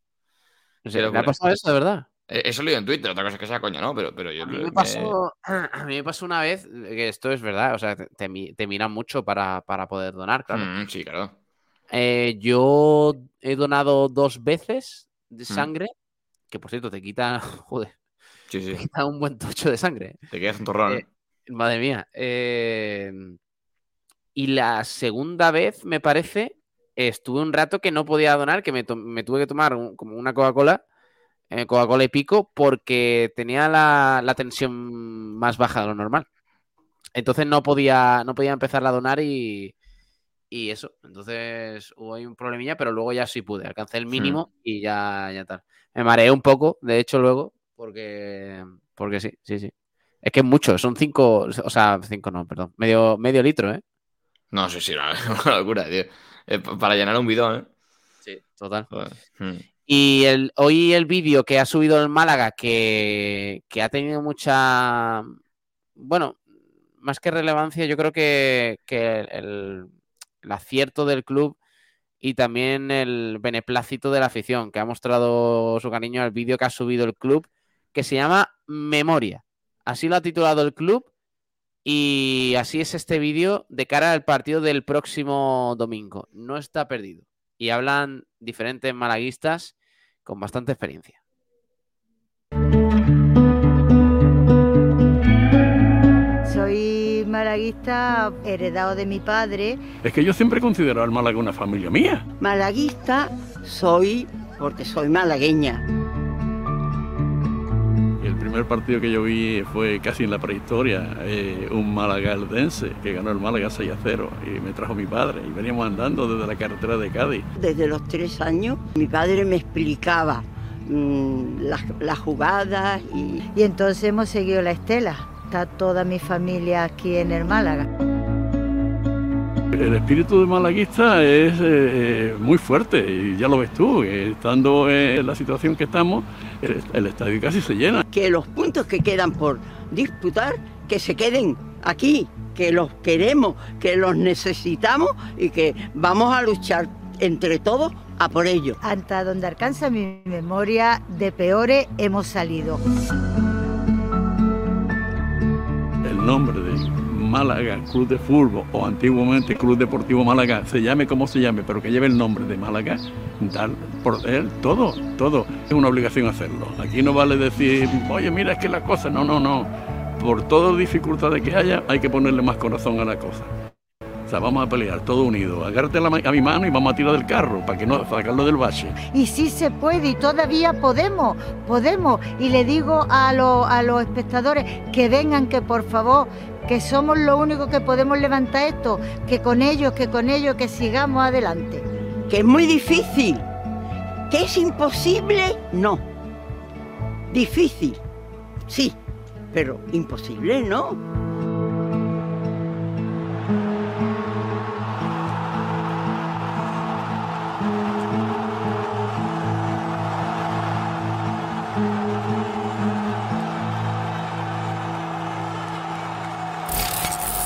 No qué sé, ¿Me ha locura. pasado eso, de verdad? Eh, Eso lo he leído en Twitter, otra cosa es que sea coña, ¿no? Pero, pero yo A mí me- me pasó, a mí me pasó una vez, que esto es verdad, o sea, te, te mi- te miran mucho para, para poder donar, claro. Mm, sí, claro. Eh, yo he donado dos veces de Mm. sangre, que por cierto te quita, joder, Sí, sí. te quita un buen tocho de sangre. Te quedas un torrón. Eh, Madre mía. eh, y la segunda vez, me parece, estuve un rato que no podía donar, que me, me tuve que tomar un- como una Coca-Cola, eh, Coca-Cola y pico, porque tenía la, la tensión más baja de lo normal. Entonces no podía, no podía empezar a donar y, y eso. Entonces hubo ahí un problemilla, pero luego ya sí pude. Alcancé el mínimo y ya, ya tal. Me mareé un poco, de hecho, luego, porque, porque sí, sí, sí. Es que es mucho, son cinco, o sea, cinco no, perdón, medio, medio litro, ¿eh? No, sí, sí, una, una locura, tío. Eh, pa- para llenar un bidón, ¿eh? Sí, total. Joder. Mm. Y el, hoy el vídeo que ha subido el Málaga, que, ha tenido mucha, bueno, más que relevancia, yo creo que, que el, el acierto del club y también el beneplácito de la afición, que ha mostrado su cariño al vídeo que ha subido el club, que se llama Memoria. Así lo ha titulado el club y así es este vídeo de cara al partido del próximo domingo. No está perdido. Y hablan diferentes malaguistas con bastante experiencia. Soy malaguista heredado de mi padre. Es que yo siempre he considerado al Málaga una familia mía. Malaguista soy porque soy malagueña. El primer partido que yo vi fue casi en la prehistoria, eh, un Málaga eldense que ganó el Málaga 6 a 0 y me trajo mi padre y veníamos andando desde la carretera de Cádiz. Desde los tres años mi padre me explicaba mm, las, las jugadas y, Y entonces hemos seguido la estela. Está toda mi familia aquí en el Málaga. El espíritu de malaguista es eh, muy fuerte y ya lo ves tú, eh, estando en la situación que estamos, el, el estadio casi se llena. que los puntos que quedan por disputar, que se queden aquí, que los queremos, que los necesitamos y que vamos a luchar entre todos a por ello. Hasta donde alcanza mi memoria, de peores hemos salido. el nombre de Málaga Club de Fútbol o antiguamente Club Deportivo Málaga, se llame como se llame, pero que lleve el nombre de Málaga, dar por él todo, todo. Es una obligación hacerlo. Aquí no vale decir, oye, mira, es que la cosa, no, no, no. Por todas las dificultades que haya, hay que ponerle más corazón a la cosa. O sea, vamos a pelear todo unido. Agárrate la a mi mano y vamos a tirar del carro para que no sacarlo del bache. Y sí se puede y todavía podemos, podemos. Y le digo a, los- a los espectadores que vengan, que por favor, que somos lo único que podemos levantar esto, que con ellos, que con ellos, que sigamos adelante. Que es muy difícil, ¿Que es imposible? No. Difícil, sí, pero imposible no.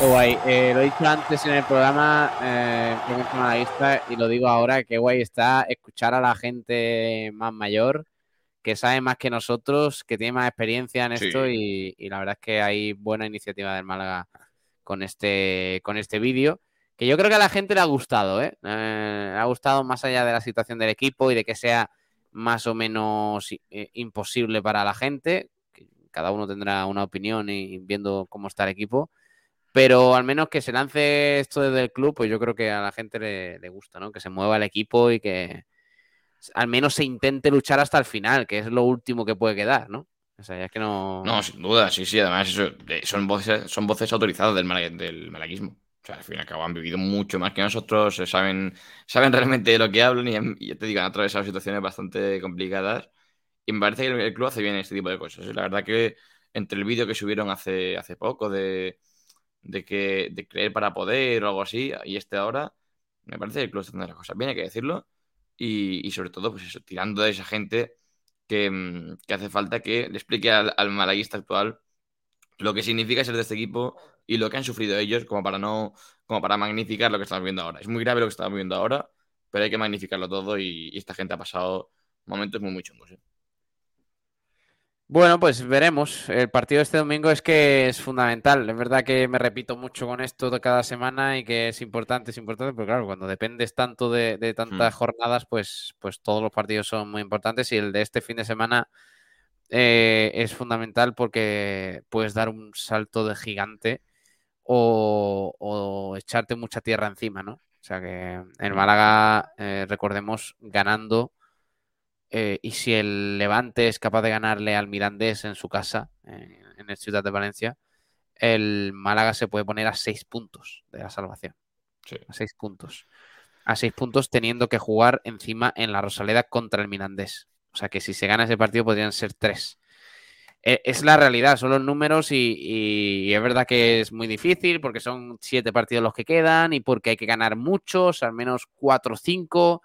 Qué guay. Eh, lo he dicho antes en el programa, eh, Clemente Malaguista, y lo digo ahora, qué guay está escuchar a la gente más mayor, que sabe más que nosotros, que tiene más experiencia en Sí. esto, y, y la verdad es que hay buena iniciativa del Málaga con este, con este vídeo, que yo creo que a la gente le ha gustado, ¿eh? Eh, le ha gustado más allá de la situación del equipo y de que sea más o menos eh, imposible para la gente, cada uno tendrá una opinión y viendo cómo está el equipo. Pero al menos que se lance esto desde el club, pues yo creo que a la gente le, gusta, ¿no? Que se mueva el equipo y que al menos se intente luchar hasta el final, que es lo último que puede quedar, ¿no? O sea, ya es que no. No, sin duda, sí, sí. Además, eso, eh, son voces, son voces autorizadas del, mala- del malaguismo. O sea, al fin y al cabo han vivido mucho más que nosotros, saben, saben realmente de lo que hablan y, y te digo, han atravesado situaciones bastante complicadas. Y me parece que el, el club hace bien este tipo de cosas. ¿eh? La verdad que entre el vídeo que subieron hace, hace poco de, de que de creer para poder o algo así, y este ahora, me parece que el club está las cosas bien, hay que decirlo. Y, y sobre todo, pues eso, tirando de esa gente que, mm, que hace falta que le explique al, al malaguista actual lo que significa ser de este equipo y lo que han sufrido ellos como para no como para magnificar lo que estamos viendo ahora. Es muy grave lo que estamos viendo ahora, pero hay que magnificarlo todo y, y esta gente ha pasado momentos muy muy chungos. ¿eh? Bueno, pues veremos. El partido de este domingo es que es fundamental. Es verdad que me repito mucho con esto de cada semana y que es importante, es importante, pero claro, cuando dependes tanto de, de tantas Hmm. jornadas, pues, pues todos los partidos son muy importantes y el de este fin de semana eh, es fundamental porque puedes dar un salto de gigante o, o echarte mucha tierra encima, ¿no? O sea que el Málaga, eh, recordemos, ganando eh, y si el Levante es capaz de ganarle al Mirandés en su casa, en el Ciudad de Valencia, el Málaga se puede poner a seis puntos de la salvación. Sí. A seis puntos. A seis puntos teniendo que jugar encima en la Rosaleda contra el Mirandés. O sea que si se gana ese partido podrían ser tres. Eh, es la realidad, son los números y, y es verdad que es muy difícil porque son siete partidos los que quedan y porque hay que ganar muchos, al menos cuatro o cinco.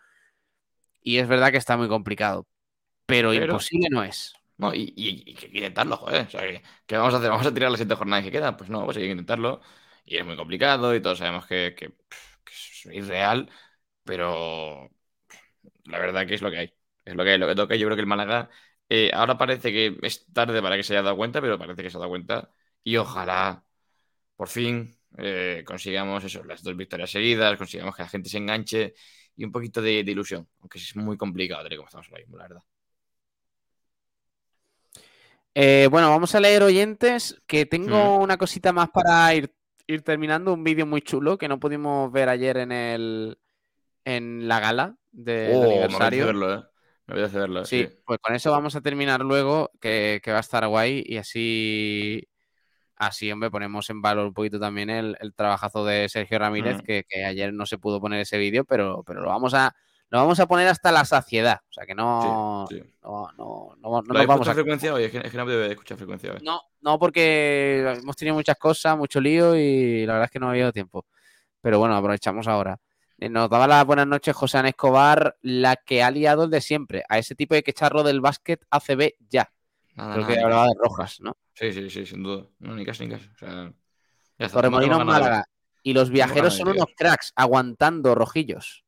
Y es verdad que está muy complicado. Pero, Pero- imposible no es. No, y, y- y que hay que intentarlo, joder. O sea, que, ¿qué vamos a hacer? ¿Vamos a tirar las siete jornadas que quedan? Pues no, pues hay que intentarlo. Y es muy complicado y todos sabemos que, que, pff, que es irreal, pero la verdad que es lo que hay. Es lo que hay, lo que toca. Yo creo que el Málaga eh, ahora parece que es tarde para que se haya dado cuenta, pero parece que se ha dado cuenta. Y ojalá, por fin, eh, consigamos eso, las dos victorias seguidas, consigamos que la gente se enganche y un poquito de, de ilusión, aunque es muy complicado, tal y como estamos ahora mismo, la verdad. Eh, bueno, vamos a leer oyentes, que tengo Mm. una cosita más para ir, ir terminando, un vídeo muy chulo que no pudimos ver ayer en el en la gala de, de Oh, me aniversario. verlo, ¿eh? Me apetece verlo, Sí, sí. pues con eso vamos a terminar luego, que, que va a estar guay y así, así, hombre, ponemos en valor un poquito también el, el trabajazo de Sergio Ramírez, Mm. que, que ayer no se pudo poner ese vídeo, pero, pero lo vamos a lo vamos a poner hasta la saciedad, o sea que no, Sí, sí. no, no, no, no ¿Lo nos habéis vamos a frecuencia hoy? Es que, es que no debe escuchar frecuencia hoy. no, no, porque hemos tenido muchas cosas, mucho lío y la verdad es que no ha habido tiempo. Pero bueno, aprovechamos ahora. Eh, Nos daba las buenas noches José Ana Escobar, la que ha liado el de siempre. A ese tipo hay que echarlo del básquet ACB ya. Nada, Creo nada, que hablaba de. Rojas, ¿no? Sí, sí, sí, sin duda. No, ni caso, ni caso. O sea, ya está. Torremolinos no Málaga. Y los viajeros son unos cracks, aguantando rojillos.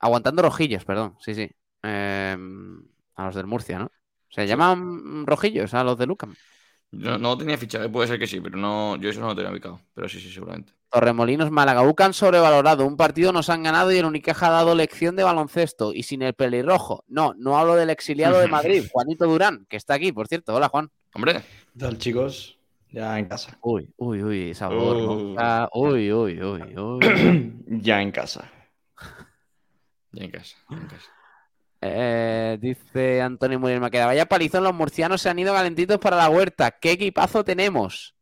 Aguantando rojillos, perdón, sí, sí. Eh, a los del Murcia, ¿no? Se llaman rojillos a los de Lucam. No, no tenía fichado, puede ser que sí, pero no, yo eso no lo tenía ubicado. Pero sí, sí, seguramente. Torremolinos Málaga. UCAN sobrevalorado. Un partido nos han ganado y el Unicaja ha dado lección de baloncesto. Y sin el pelirrojo. No, no hablo del exiliado de Madrid, Juanito Durán, que está aquí, por cierto. Hola, Juan. Hombre. ¿Qué tal, chicos? Ya en casa. Uy, uy, uy, sabor. Uh. Ah, uy, uy, uy, uy. ya en casa. Ya en casa, ya en casa. Eh, dice Antonio Muriel Maqueda. Vaya palizón, los murcianos se han ido calentitos para la huerta. ¿Qué equipazo tenemos?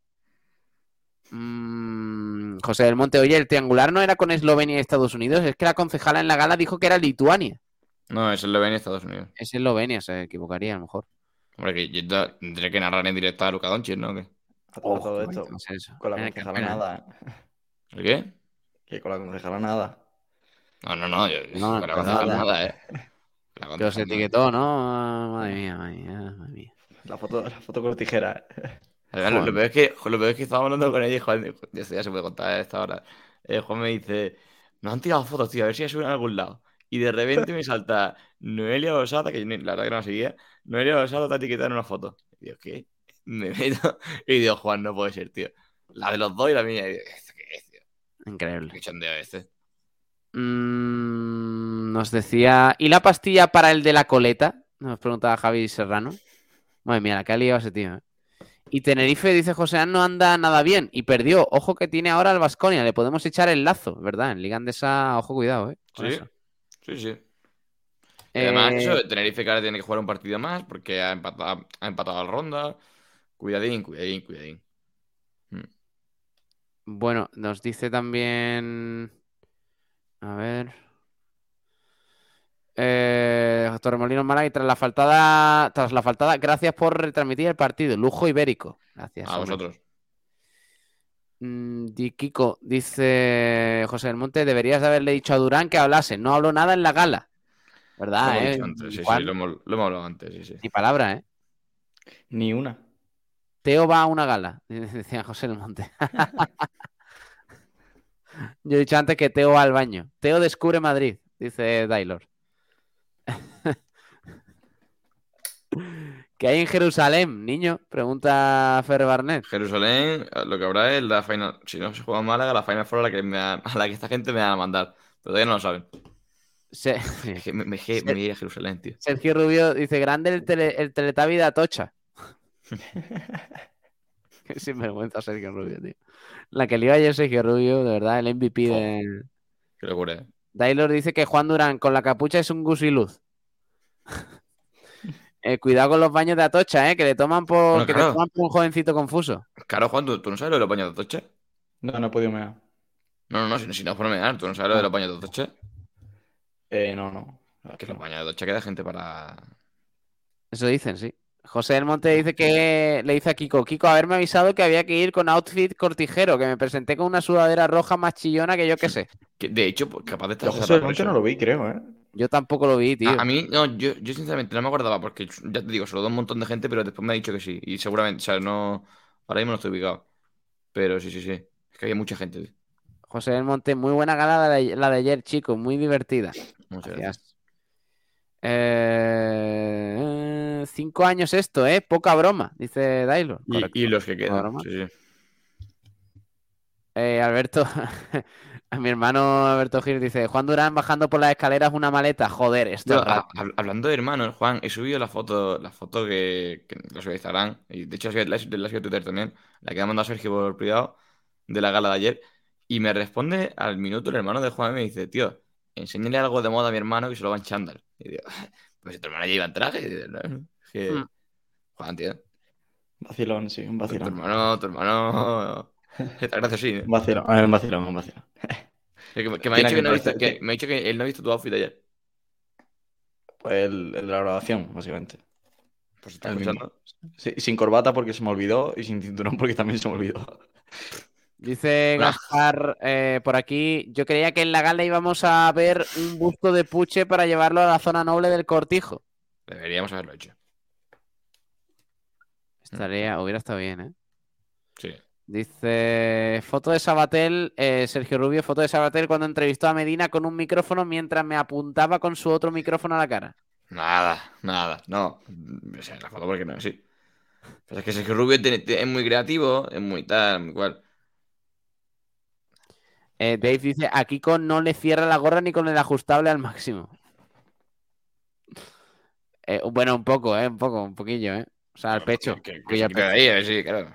Mm, José del Monte, oye, el triangular no era con Eslovenia y Estados Unidos. Es que la concejala en la gala dijo que era Lituania. No, es Eslovenia, Estados Unidos. Es Eslovenia, se equivocaría a lo mejor. Hombre, que yo te- tendré que narrar en directo a Luka Doncic, ¿no? ¿Qué? Todo, Ojo, todo coño, esto. Con la concejala nada. ¿El qué? Que con la concejala nada. No, no, no. Yo, No, con la no, concejal nada. nada, ¿eh? La Que os etiquetó, ¿no? Madre mía, madre mía, madre mía. La foto, la foto con tijera. Además, lo, lo peor es que, lo peor es que estábamos hablando con ella y Juan, esto ya se puede contar a esta hora. Eh, Juan me dice, nos han tirado fotos, tío, a ver si ya suben a algún lado. Y de repente me salta Noelia Osada, que yo ni- la verdad que no la seguía, Noelia Osada te ha etiquetado en una foto. Y digo, ¿qué? Me meto y digo, Juan, no puede ser, tío. La de los dos y la mía. Y digo, ¿esto qué es, tío? Increíble. ¿Qué chondeo este? Mm, nos decía, ¿y la pastilla para el de la coleta? Nos preguntaba Javi Serrano. Madre mía, la que ha liado ese tío. ¿eh? Y Tenerife, dice José, no anda nada bien y perdió. Ojo que tiene ahora el Vasconia, le podemos echar el lazo, ¿verdad? En Liga Andesa, ojo, cuidado, ¿eh? Sí, eso. sí, sí. Además, Eh, eso, Tenerife que ahora tiene que jugar un partido más porque ha empatado, ha empatado la ronda. Cuidadín, cuidadín, cuidadín. Bueno, nos dice también. A ver. Eh, Torremolinos Málaga y tras la faltada, tras la faltada, gracias por retransmitir el partido. Lujo ibérico. Gracias. A hombre. vosotros. Mm, Di Kiko, dice José del Monte, deberías de haberle dicho a Durán que hablase. No habló nada en la gala. Lo ¿Verdad, hemos eh? dicho antes, sí, sí, lo hemos, lo hemos hablado antes, sí, sí. Ni palabra, ¿eh? Ni una. Teo va a una gala, decía José del Monte. Yo he dicho antes que Teo va al baño. Teo descubre Madrid, dice Dailor. ¿Qué hay en Jerusalén, niño? Pregunta Ferre Barnet. Jerusalén, lo que habrá es la final. Si no se juega en Málaga, la final fuera a la que, me a la que esta gente me va a mandar. Pero todavía no lo saben. Se- me, me, me voy a Jerusalén, tío. Sergio Rubio dice, grande el, tele, el Teletabi de Atocha. Qué sinvergüenza Sergio Rubio, tío. La que le iba ayer Sergio Rubio, de verdad, el MVP de... Qué locura, eh. Dailor dice que Juan Durán con la capucha es un gusiluz. Eh, cuidado con los baños de Atocha, eh, que le toman por, Bueno, que le claro. toman por un jovencito confuso. Claro, Juan, ¿tú, tú no sabes lo de los baños de Atocha? No, no he podido mear. No, no, no, si, no- si no es por mear, ¿tú no sabes lo de los baños de Atocha? Eh, no, no. Que los baños de Atocha queda gente para. Eso dicen, sí. José del Monte dice que le dice a Kiko, Kiko, haberme avisado que había que ir con outfit cortijero, que me presenté con una sudadera roja más chillona que yo qué sé. Que, de hecho, pues, capaz de estar. Yo José del Monte no lo vi, creo, ¿eh? Yo tampoco lo vi, tío. A, a mí, no, yo, yo sinceramente no me acordaba porque ya te digo, solo un montón de gente, pero después me ha dicho que sí. Y seguramente, o sea, no. Ahora mismo no estoy ubicado. Pero sí, sí, sí. Es que había mucha gente. tío. José del Monte, muy buena gala la de, la de ayer, chicos, muy divertida. Muchas Gracias. gracias. Eh, cinco años esto, ¿eh? Poca broma, dice Dailo. Y, y los que quedan. Sí, sí. Eh, Alberto, a mi hermano Alberto Gil dice, Juan Durán bajando por las escaleras una maleta. Joder, esto Yo, es hablando de hermanos, Juan, he subido la foto, la foto que, que la subí a Instagram, y de hecho la, la, la subí a Twitter también, la que me ha mandado Sergio por privado de la gala de ayer, y me responde al minuto el hermano de Juan y me dice, tío, enséñale algo de moda a mi hermano que se lo va en chándal. Y digo, pues si tu hermano ya iba en traje. Y digo, "No, que, Mm. Juan, tío, Vacilón, sí, un tu vacilón. hermano, tu hermano, está gracioso, sí. Un vacilón, un vacilón, un vacilón. Que, me- que me ha dicho que, que no ha visto, parecer- que me ha dicho que él no ha visto tu outfit ayer. Pues el, el de la grabación, básicamente. Pues está escuchando. Sí, sin corbata porque se me olvidó y sin cinturón porque también se me olvidó. Dice. Gaspar eh, por aquí, yo creía que en la gala íbamos a ver un busto de Puche para llevarlo a la zona noble del cortijo. Deberíamos haberlo hecho. Estaría, hubiera estado bien, ¿eh? Sí. Dice, foto de Sabatel, eh, Sergio Rubio, foto de Sabatel cuando entrevistó a Medina con un micrófono mientras me apuntaba con su otro micrófono a la cara. Nada, nada, no. O sea, la foto porque no, sí. Pero es que Sergio Rubio es muy creativo, es muy tal, muy cual. Eh, Dave dice, a Kiko no le cierra la gorra ni con el ajustable al máximo. Eh, bueno, un poco, ¿eh? Un poco, un poquillo, ¿eh? O sea, al pecho. Que, que se pecho. ahí, si, claro.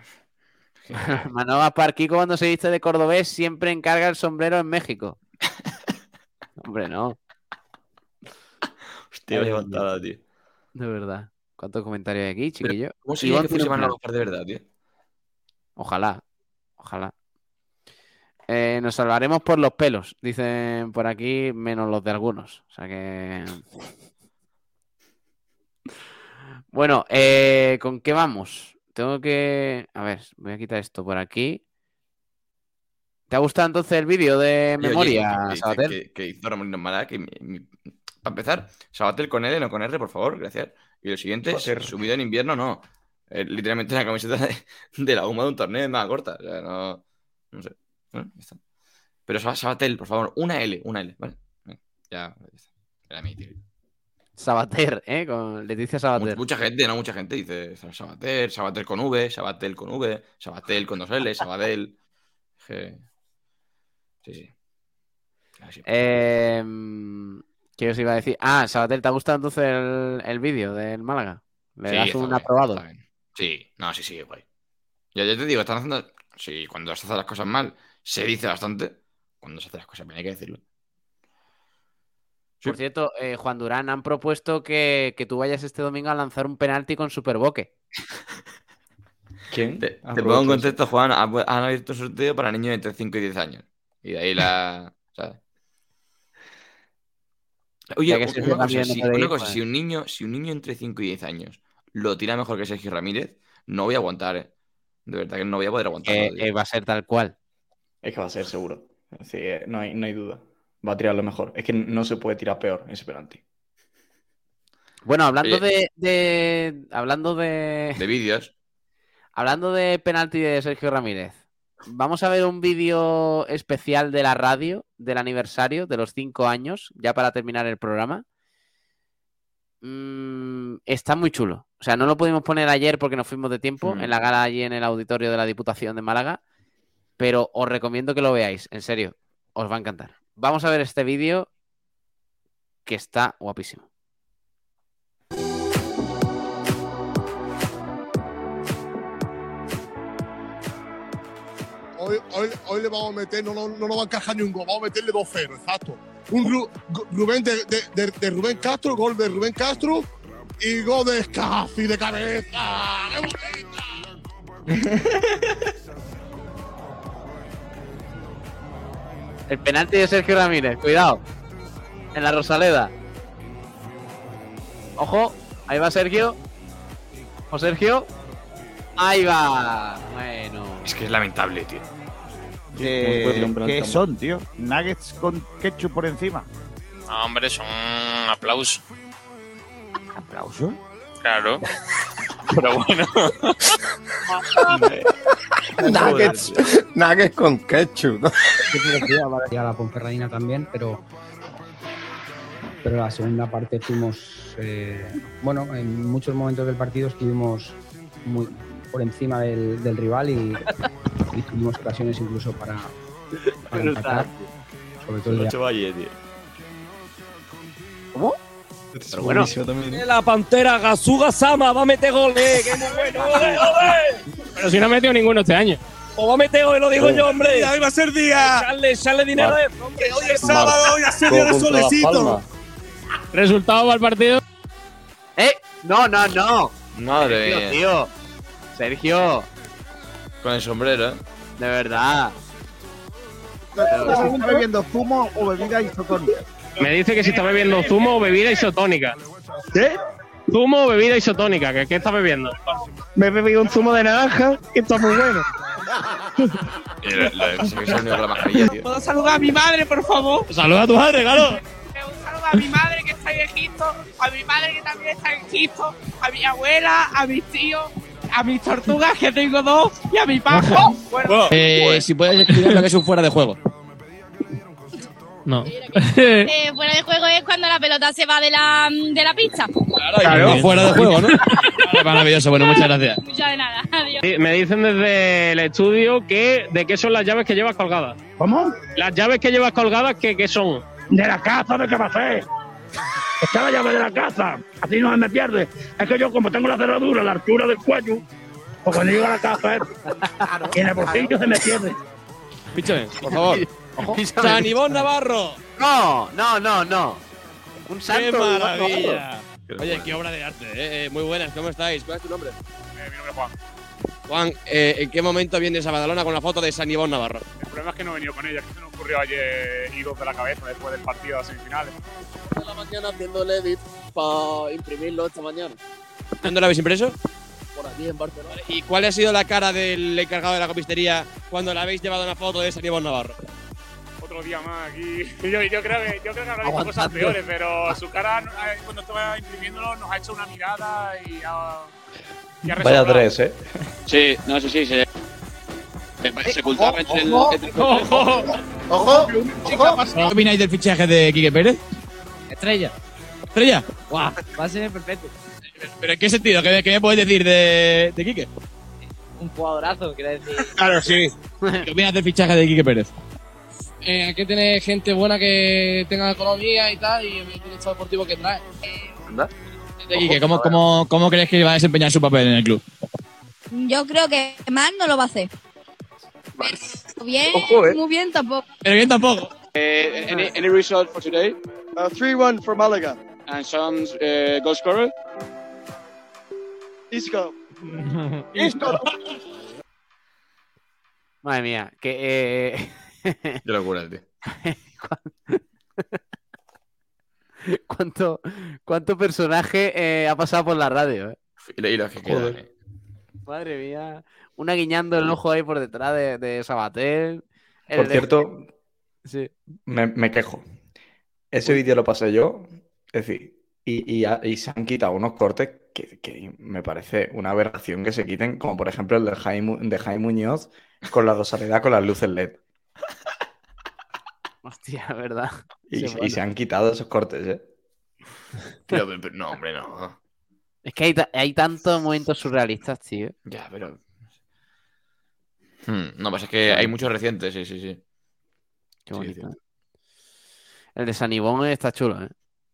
Manolo Gaspar, Kiko cuando se viste de cordobés siempre encarga el sombrero en México. Hombre, no, Hostia, patada, tío. de verdad. ¿Cuántos comentarios hay aquí, chiquillo? ¿Cómo Iván que fuese. Manolo Gaspar de verdad, tío? Ojalá, ojalá. Eh, nos salvaremos por los pelos, dicen por aquí, menos los de algunos. O sea que. Bueno, eh, ¿con qué vamos? Tengo que. A ver, voy a quitar esto por aquí. ¿Te ha gustado entonces el vídeo de memoria, oye, Sabater? Que, que hizo Ramón Mala, que mi- mi- para empezar, Sabater con L, no con R, por favor, gracias. Y lo siguiente, Joder. subido en invierno, no. Eh, literalmente una camiseta de, de la UMA de un torneo de más corta. O sea, no. No sé. Bueno, ya está. Pero Sab- Sabatel, por favor, una L, una L, ¿vale? Ya, ya está. Era mi tío. Sabater, ¿eh? Con Leticia Sabater. Mucha gente, no mucha gente dice Sabater, Sabater con V, Sabatel con V, Sabatel con dos L, Sabadell. Sí, sí. Así. Eh, ¿Qué os iba a decir? Ah, Sabater, ¿te ha gustado entonces el, el vídeo del Málaga? ¿Le Sí, das un bien, aprobado? Sí, no, sí, sí, guay. Ya, ya te digo, están haciendo. Sí, cuando se hacen las cosas mal, se dice bastante. Cuando se hacen las cosas bien, hay que decirlo. Por cierto, eh, Juan Durán han propuesto que, que tú vayas este domingo a lanzar un penalti con Superboque. ¿Quién? Te, Ah, te pongo en contexto, Juan. Han, abierto un sorteo para niños entre 5 y 10 años. Y de ahí la. ¿sabes? Oye, que una cosa, también no si, puede una ir, cosa, pues. si un niño, si un niño entre 5 y 10 años lo tira mejor que Sergio Ramírez, no voy a aguantar, ¿eh? De verdad que no voy a poder aguantarlo. Que tío. eh, va a ser tal cual. Es que va a ser seguro. Sí, eh, no hay, no hay duda. Va a tirar lo mejor. Es que no se puede tirar peor ese penalti. Bueno, hablando Oye. de, de- Hablando de. De vídeos. Hablando de penalti de Sergio Ramírez. Vamos a ver un vídeo especial de la radio del aniversario de los cinco años, ya para terminar el programa. Mm, está muy chulo. O sea, no lo pudimos poner ayer porque nos fuimos de tiempo Mm. en la gala allí en el auditorio de la Diputación de Málaga. Pero os recomiendo que lo veáis, en serio. Os va a encantar. Vamos a ver este vídeo que está guapísimo. Hoy, hoy, hoy le vamos a meter, no, no, no nos va a encajar ni un gol, vamos a meterle 2-0, exacto. Un Ru- Rubén de, de- de- de Rubén Castro, gol de Rubén Castro y gol de Scafi de cabeza. ¡Qué El penalti de Sergio Ramírez, cuidado. En la Rosaleda. Ojo, ahí va Sergio. O Sergio. Ahí va. Bueno. Es que es lamentable, tío. ¿Qué, puede tirar un penalti qué son, tío? ¿Nuggets con ketchup por encima? No, hombre, son aplausos. ¿Aplauso? Claro. Pero bueno. Nuggets, nuggets con ketchup. ¿no? Y a la Ponferradina también, pero pero la segunda parte fuimos, eh, bueno, en muchos momentos del partido estuvimos muy por encima del, del rival y, y tuvimos ocasiones incluso para, para empatar, sobre todo el día. Valle, tío. ¿Cómo? Pero bueno. La pantera Gasuga Sama va a meter goles. ¡Qué muy bueno! ¡Ole, ole! Pero si no ha metido ninguno este año. O va a meter hoy, lo digo yo, hombre. Hoy va a ser día. Sale, sale dinero Vale. de Que hoy es sábado, hoy va a ser día de solecito. Resultado para el partido. ¡Eh! No, no, no. Madre Sergio, mía. tío. Sergio, Con el sombrero, ¿eh? de verdad. ¿Estás bebiendo zumo o bebida isotónica? Me dice que si está bebiendo zumo o bebida isotónica. ¿Qué? Zumo o bebida isotónica. ¿Qué, qué está bebiendo? Me he bebido un zumo de naranja que está muy bueno. Que. ¿Puedo saludar a mi madre, por favor? Saluda a tu madre, claro. Un saludo a mi madre que está en Egipto, a mi madre que también está en Egipto, a mi abuela, a mis tíos, a mis tortugas que tengo dos y a mi pajo. Bueno, Eh, si puedes explicar lo que es un fuera de juego. No. Eh, fuera de juego es cuando la pelota se va de la, de la pista. Claro, fuera de juego, ¿no? Vale, Maravilloso, bueno, muchas gracias. Muchas de nada. Adiós. Me dicen desde el estudio que de qué son las llaves que llevas colgadas. ¿Cómo? Las llaves que llevas colgadas, ¿qué, qué son? De la casa, ¿de qué va a ser? Está la llave de la casa. Así no se me pierde. Es que yo, como tengo la cerradura a la altura del cuello, pues cuando llego a la casa, eh, y en el bolsillo se me pierde. Píchame, por favor. Píchame. San Ivón Navarro. No, no, no, no. Un ¡Qué santo. maravilla! Oye, qué obra de arte, ¿eh? Eh, Muy buenas, ¿cómo estáis? ¿Cuál es tu nombre? mi nombre es Juan. Juan, eh, ¿en qué momento vienes a Badalona con la foto de San Ivón Navarro? El problema es que no he venido con ella, que se me ocurrió ayer ir de la cabeza después del partido de las semifinales. Por la mañana haciendo el edit para imprimirlo esta mañana. ¿Dónde lo habéis impreso? Por aquí en Barcelona. ¿Y cuál ha sido la cara del encargado de la copistería cuando le habéis llevado una foto de San Ivón Navarro? Otro día más aquí. Yo, yo creo que, yo creo que habrá visto cosas peores, pero su cara eh, cuando estaba imprimiéndolo nos ha hecho una mirada y ha, y ha Vaya tres, ¿eh? Sí, no, sí, sí. Se, se ocultaba entre el. ojo, el- ojo. ¡Ojo! ¿Qué opináis del fichaje de Quique Pérez? Estrella. ¿Estrella? Guau, va a ser perfecto. ¿Pero en qué sentido? ¿Qué, qué me puedes decir de, de Quique? Un jugadorazo, quiero decir. Claro, sí. ¿Qué opinas del fichaje de Quique Pérez? Eh, hay que tener gente buena que tenga economía y tal, y el director deportivo que trae. De Quique, ¿cómo, cómo, ¿cómo crees que va a desempeñar su papel en el club? Yo creo que mal no lo va a hacer. Pero bien, Ojo, eh. muy bien tampoco. Pero bien tampoco. any, any result for today? Uh, 3-1 for Malaga. And some uh, goal scorer? Isco. Madre mía, que. Eh... Qué locura, tío. ¿Cuánto, cuánto personaje eh, ha pasado por la radio? eh? Y, lo- y los que quedan, eh. Madre mía. Una guiñando el ojo ahí por detrás de, de Sabatel. el Por de- cierto, Sí. me, me quejo. Ese vídeo lo pasé yo, es decir, y, y se han quitado unos cortes que, que me parece una aberración que se quiten, como por ejemplo el de Jaime, de Jaime Muñoz con la dosalidad con las luces LED. Hostia, ¿verdad? Y, Sí, y bueno. se han quitado esos cortes, ¿eh? Pero- pero- pero no, hombre, no. Es que hay, hay tantos momentos surrealistas, tío. Ya, pero. Hmm, no, pasa es que hay muchos recientes, sí, sí, sí. Qué bonito. ¿eh? El de Sanibón está chulo, ¿eh?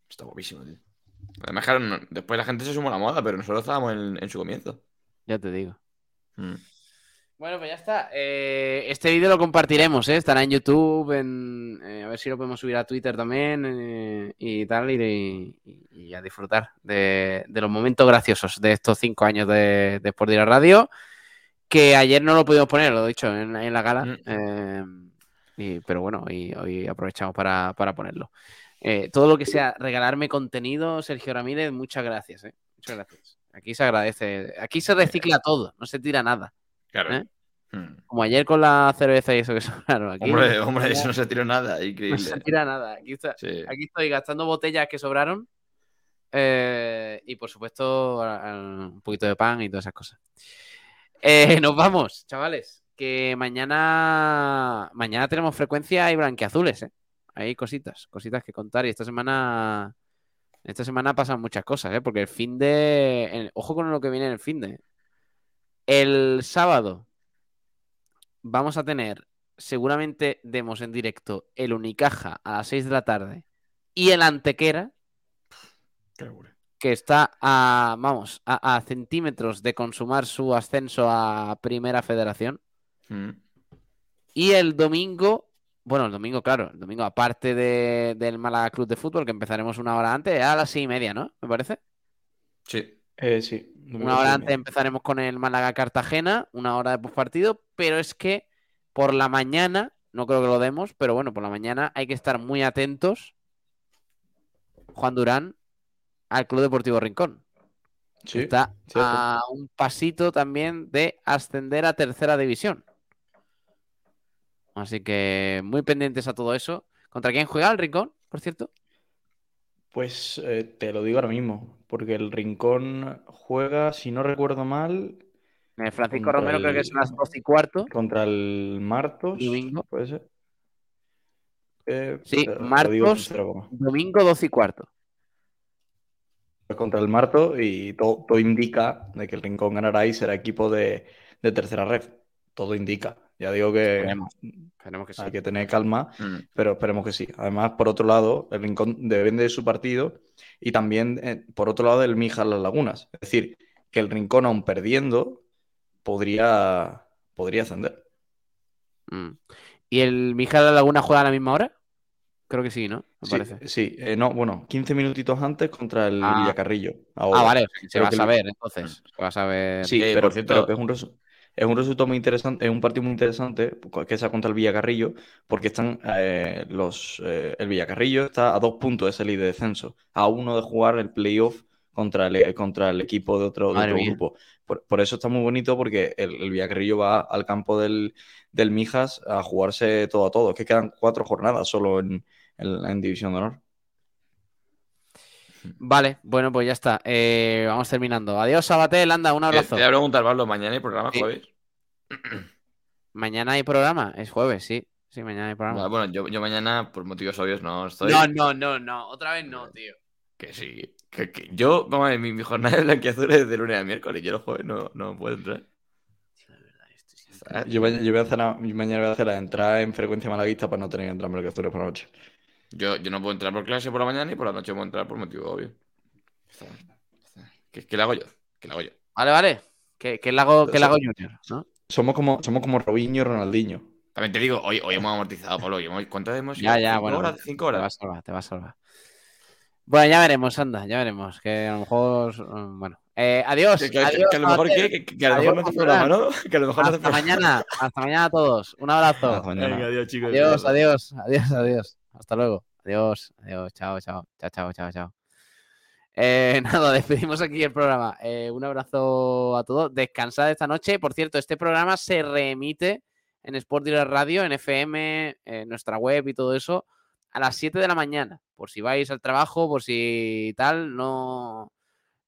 Está guapísimo, tío. Además, claro, no- después la gente se sumó a la moda, pero nosotros estábamos en, en su comienzo. Ya te digo. Hmm. Bueno, pues ya está. Eh, este vídeo lo compartiremos, ¿eh? Estará en YouTube, en, eh, a ver si lo podemos subir a Twitter también eh, y tal, y, y- y a disfrutar de, de los momentos graciosos de estos cinco años de, de Sport Direct Radio, que ayer no lo pudimos poner, lo he dicho, en, en la gala, y- pero bueno, hoy, hoy aprovechamos para, para ponerlo. Todo lo que sea regalarme contenido, Sergio Ramírez, muchas gracias, ¿eh? Muchas gracias. Aquí se agradece, aquí se recicla todo, no se tira nada. Claro. ¿eh? Hmm. Como ayer con la cerveza y eso que sobraron. Aquí Hombre, hombre, eso no se tiró nada, no se tira nada. Aquí, está- Sí. aquí estoy gastando botellas que sobraron. eh, y por supuesto, un poquito de pan y todas esas cosas. Eh, nos vamos, chavales. Que mañana. Mañana tenemos frecuencia y blanqueazules, ¿eh? Hay cositas, cositas que contar. Y esta semana. Esta semana pasan muchas cosas, ¿eh? Porque el fin de. el- ojo con lo que viene en el fin de. El sábado vamos a tener, seguramente demos en directo el Unicaja a las 6 de la tarde y el Antequera, que está a, vamos, a, a centímetros de consumar su ascenso a Primera Federación. Hmm. Y el domingo, bueno, el domingo, claro, el domingo, aparte de- del Málaga Club de Fútbol, que empezaremos una hora antes, a las seis y media, ¿no? Me parece. Sí. Eh, sí. Una hora antes empezaremos con el Málaga Cartagena, una hora de postpartido, pero es que por la mañana, no creo que lo demos, pero bueno, por la mañana hay que estar muy atentos, Juan Durán, al Club Deportivo Rincón. Sí, Está cierto. a un pasito también de ascender a tercera división. Así que muy pendientes a todo eso. ¿Contra quién juega el Rincón, por cierto? Pues eh, te lo digo ahora mismo, porque el Rincón juega, si no recuerdo mal, Eh, Francisco Romero creo que el- son las 12 y cuarto. contra el Martos, Domingo. ¿puede ser? Eh, Sí, coma. domingo 12 y cuarto. contra el Marto y todo, todo indica de que el Rincón ganará y será equipo de, de tercera red. Todo indica. Ya digo que Esperemos. Esperemos que sí. hay que tener calma, Hmm. pero esperemos que sí. Además, por otro lado, el Rincón depende de su partido y también, eh, por otro lado, el Mijas Las Lagunas. Es decir, que el Rincón, aún perdiendo, podría, podría ascender. Mm. ¿Y el Mija de la Laguna juega a la misma hora? Creo que sí, ¿no? Me Sí, parece. sí, eh, no, bueno, 15 minutitos antes contra el Ah. Villacarrillo. Ah, ahora. vale, o sea, se va a el- saber entonces. Se va a saber. Sí, pero, por cierto- pero que es un resu- es un resultado muy interesante, es un partido muy interesante que sea contra el Villacarrillo, porque están eh, los eh, el Villacarrillo está a dos puntos de salir de descenso, a uno de jugar el playoff contra el, contra el equipo de otro, de otro grupo. Por, por eso está muy bonito, porque el, el Villacarrillo va al campo del, del Mijas a jugarse todo a todo. Es que quedan cuatro jornadas solo en, en- en División de Honor. Vale, bueno, pues ya está. Eh, vamos terminando. Adiós, Sabatel, anda, un Te abrazo. voy a preguntar, Pablo, mañana hay programa Sí. jueves. Mañana hay programa, es jueves, sí. Sí, mañana hay programa. Ah, Bueno, yo, yo mañana, por motivos obvios, no estoy. No, no, no, no, otra vez no, tío. Que sí. Que, que yo, vamos a ver, mi, mi jornada de blanquiazul es de lunes a miércoles. Yo los jueves no, no puedo entrar. Yo, ma- yo voy a hacer la- mañana voy a hacer la entrada en frecuencia malaguista para no tener que entrar en Mercadores por la noche. Yo, yo no puedo entrar por clase por la mañana y por la noche puedo entrar por motivo obvio. ¿Qué, qué le hago yo? ¿Qué le hago yo? Vale, vale. Que, que le hago, le hago Junior, ¿no? Somos como, somos como Robinho y Ronaldinho. También te digo, hoy, hoy hemos amortizado, Pablo. hoy hemos- ¿Cuántas hemos Ya, ya, ¿Cinco bueno. horas? ¿Cinco Te va a horas? salvar, te va a salvar. Bueno, ya veremos, anda, ya veremos. Que a lo mejor. Bueno. Eh, adiós. Que, que- adiós, que a lo mejor. ¿qué? Que, que a lo Adiós, mejor no hace programa, ¿no? Que a lo mejor no Hasta programa. mañana, hasta mañana a todos. Un abrazo. Hasta mañana. Venga, adiós, chicos. Adiós, adiós, adiós, adiós. Hasta luego. Adiós, adiós, chao, chao, chao, chao, chao, chao. Eh, nada, despedimos aquí el programa. Eh, un abrazo a todos. Descansad esta noche. Por cierto, este programa se reemite en Sport Direct Radio, en FM, en nuestra web y todo eso, a las 7 de la mañana. Por si vais al trabajo, por si tal, no,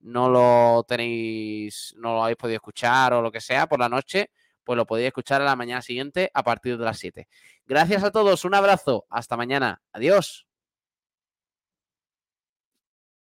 no lo tenéis, no lo habéis podido escuchar o lo que sea por la noche, pues lo podéis escuchar a la mañana siguiente a partir de las 7. Gracias a todos, un abrazo, hasta mañana, adiós.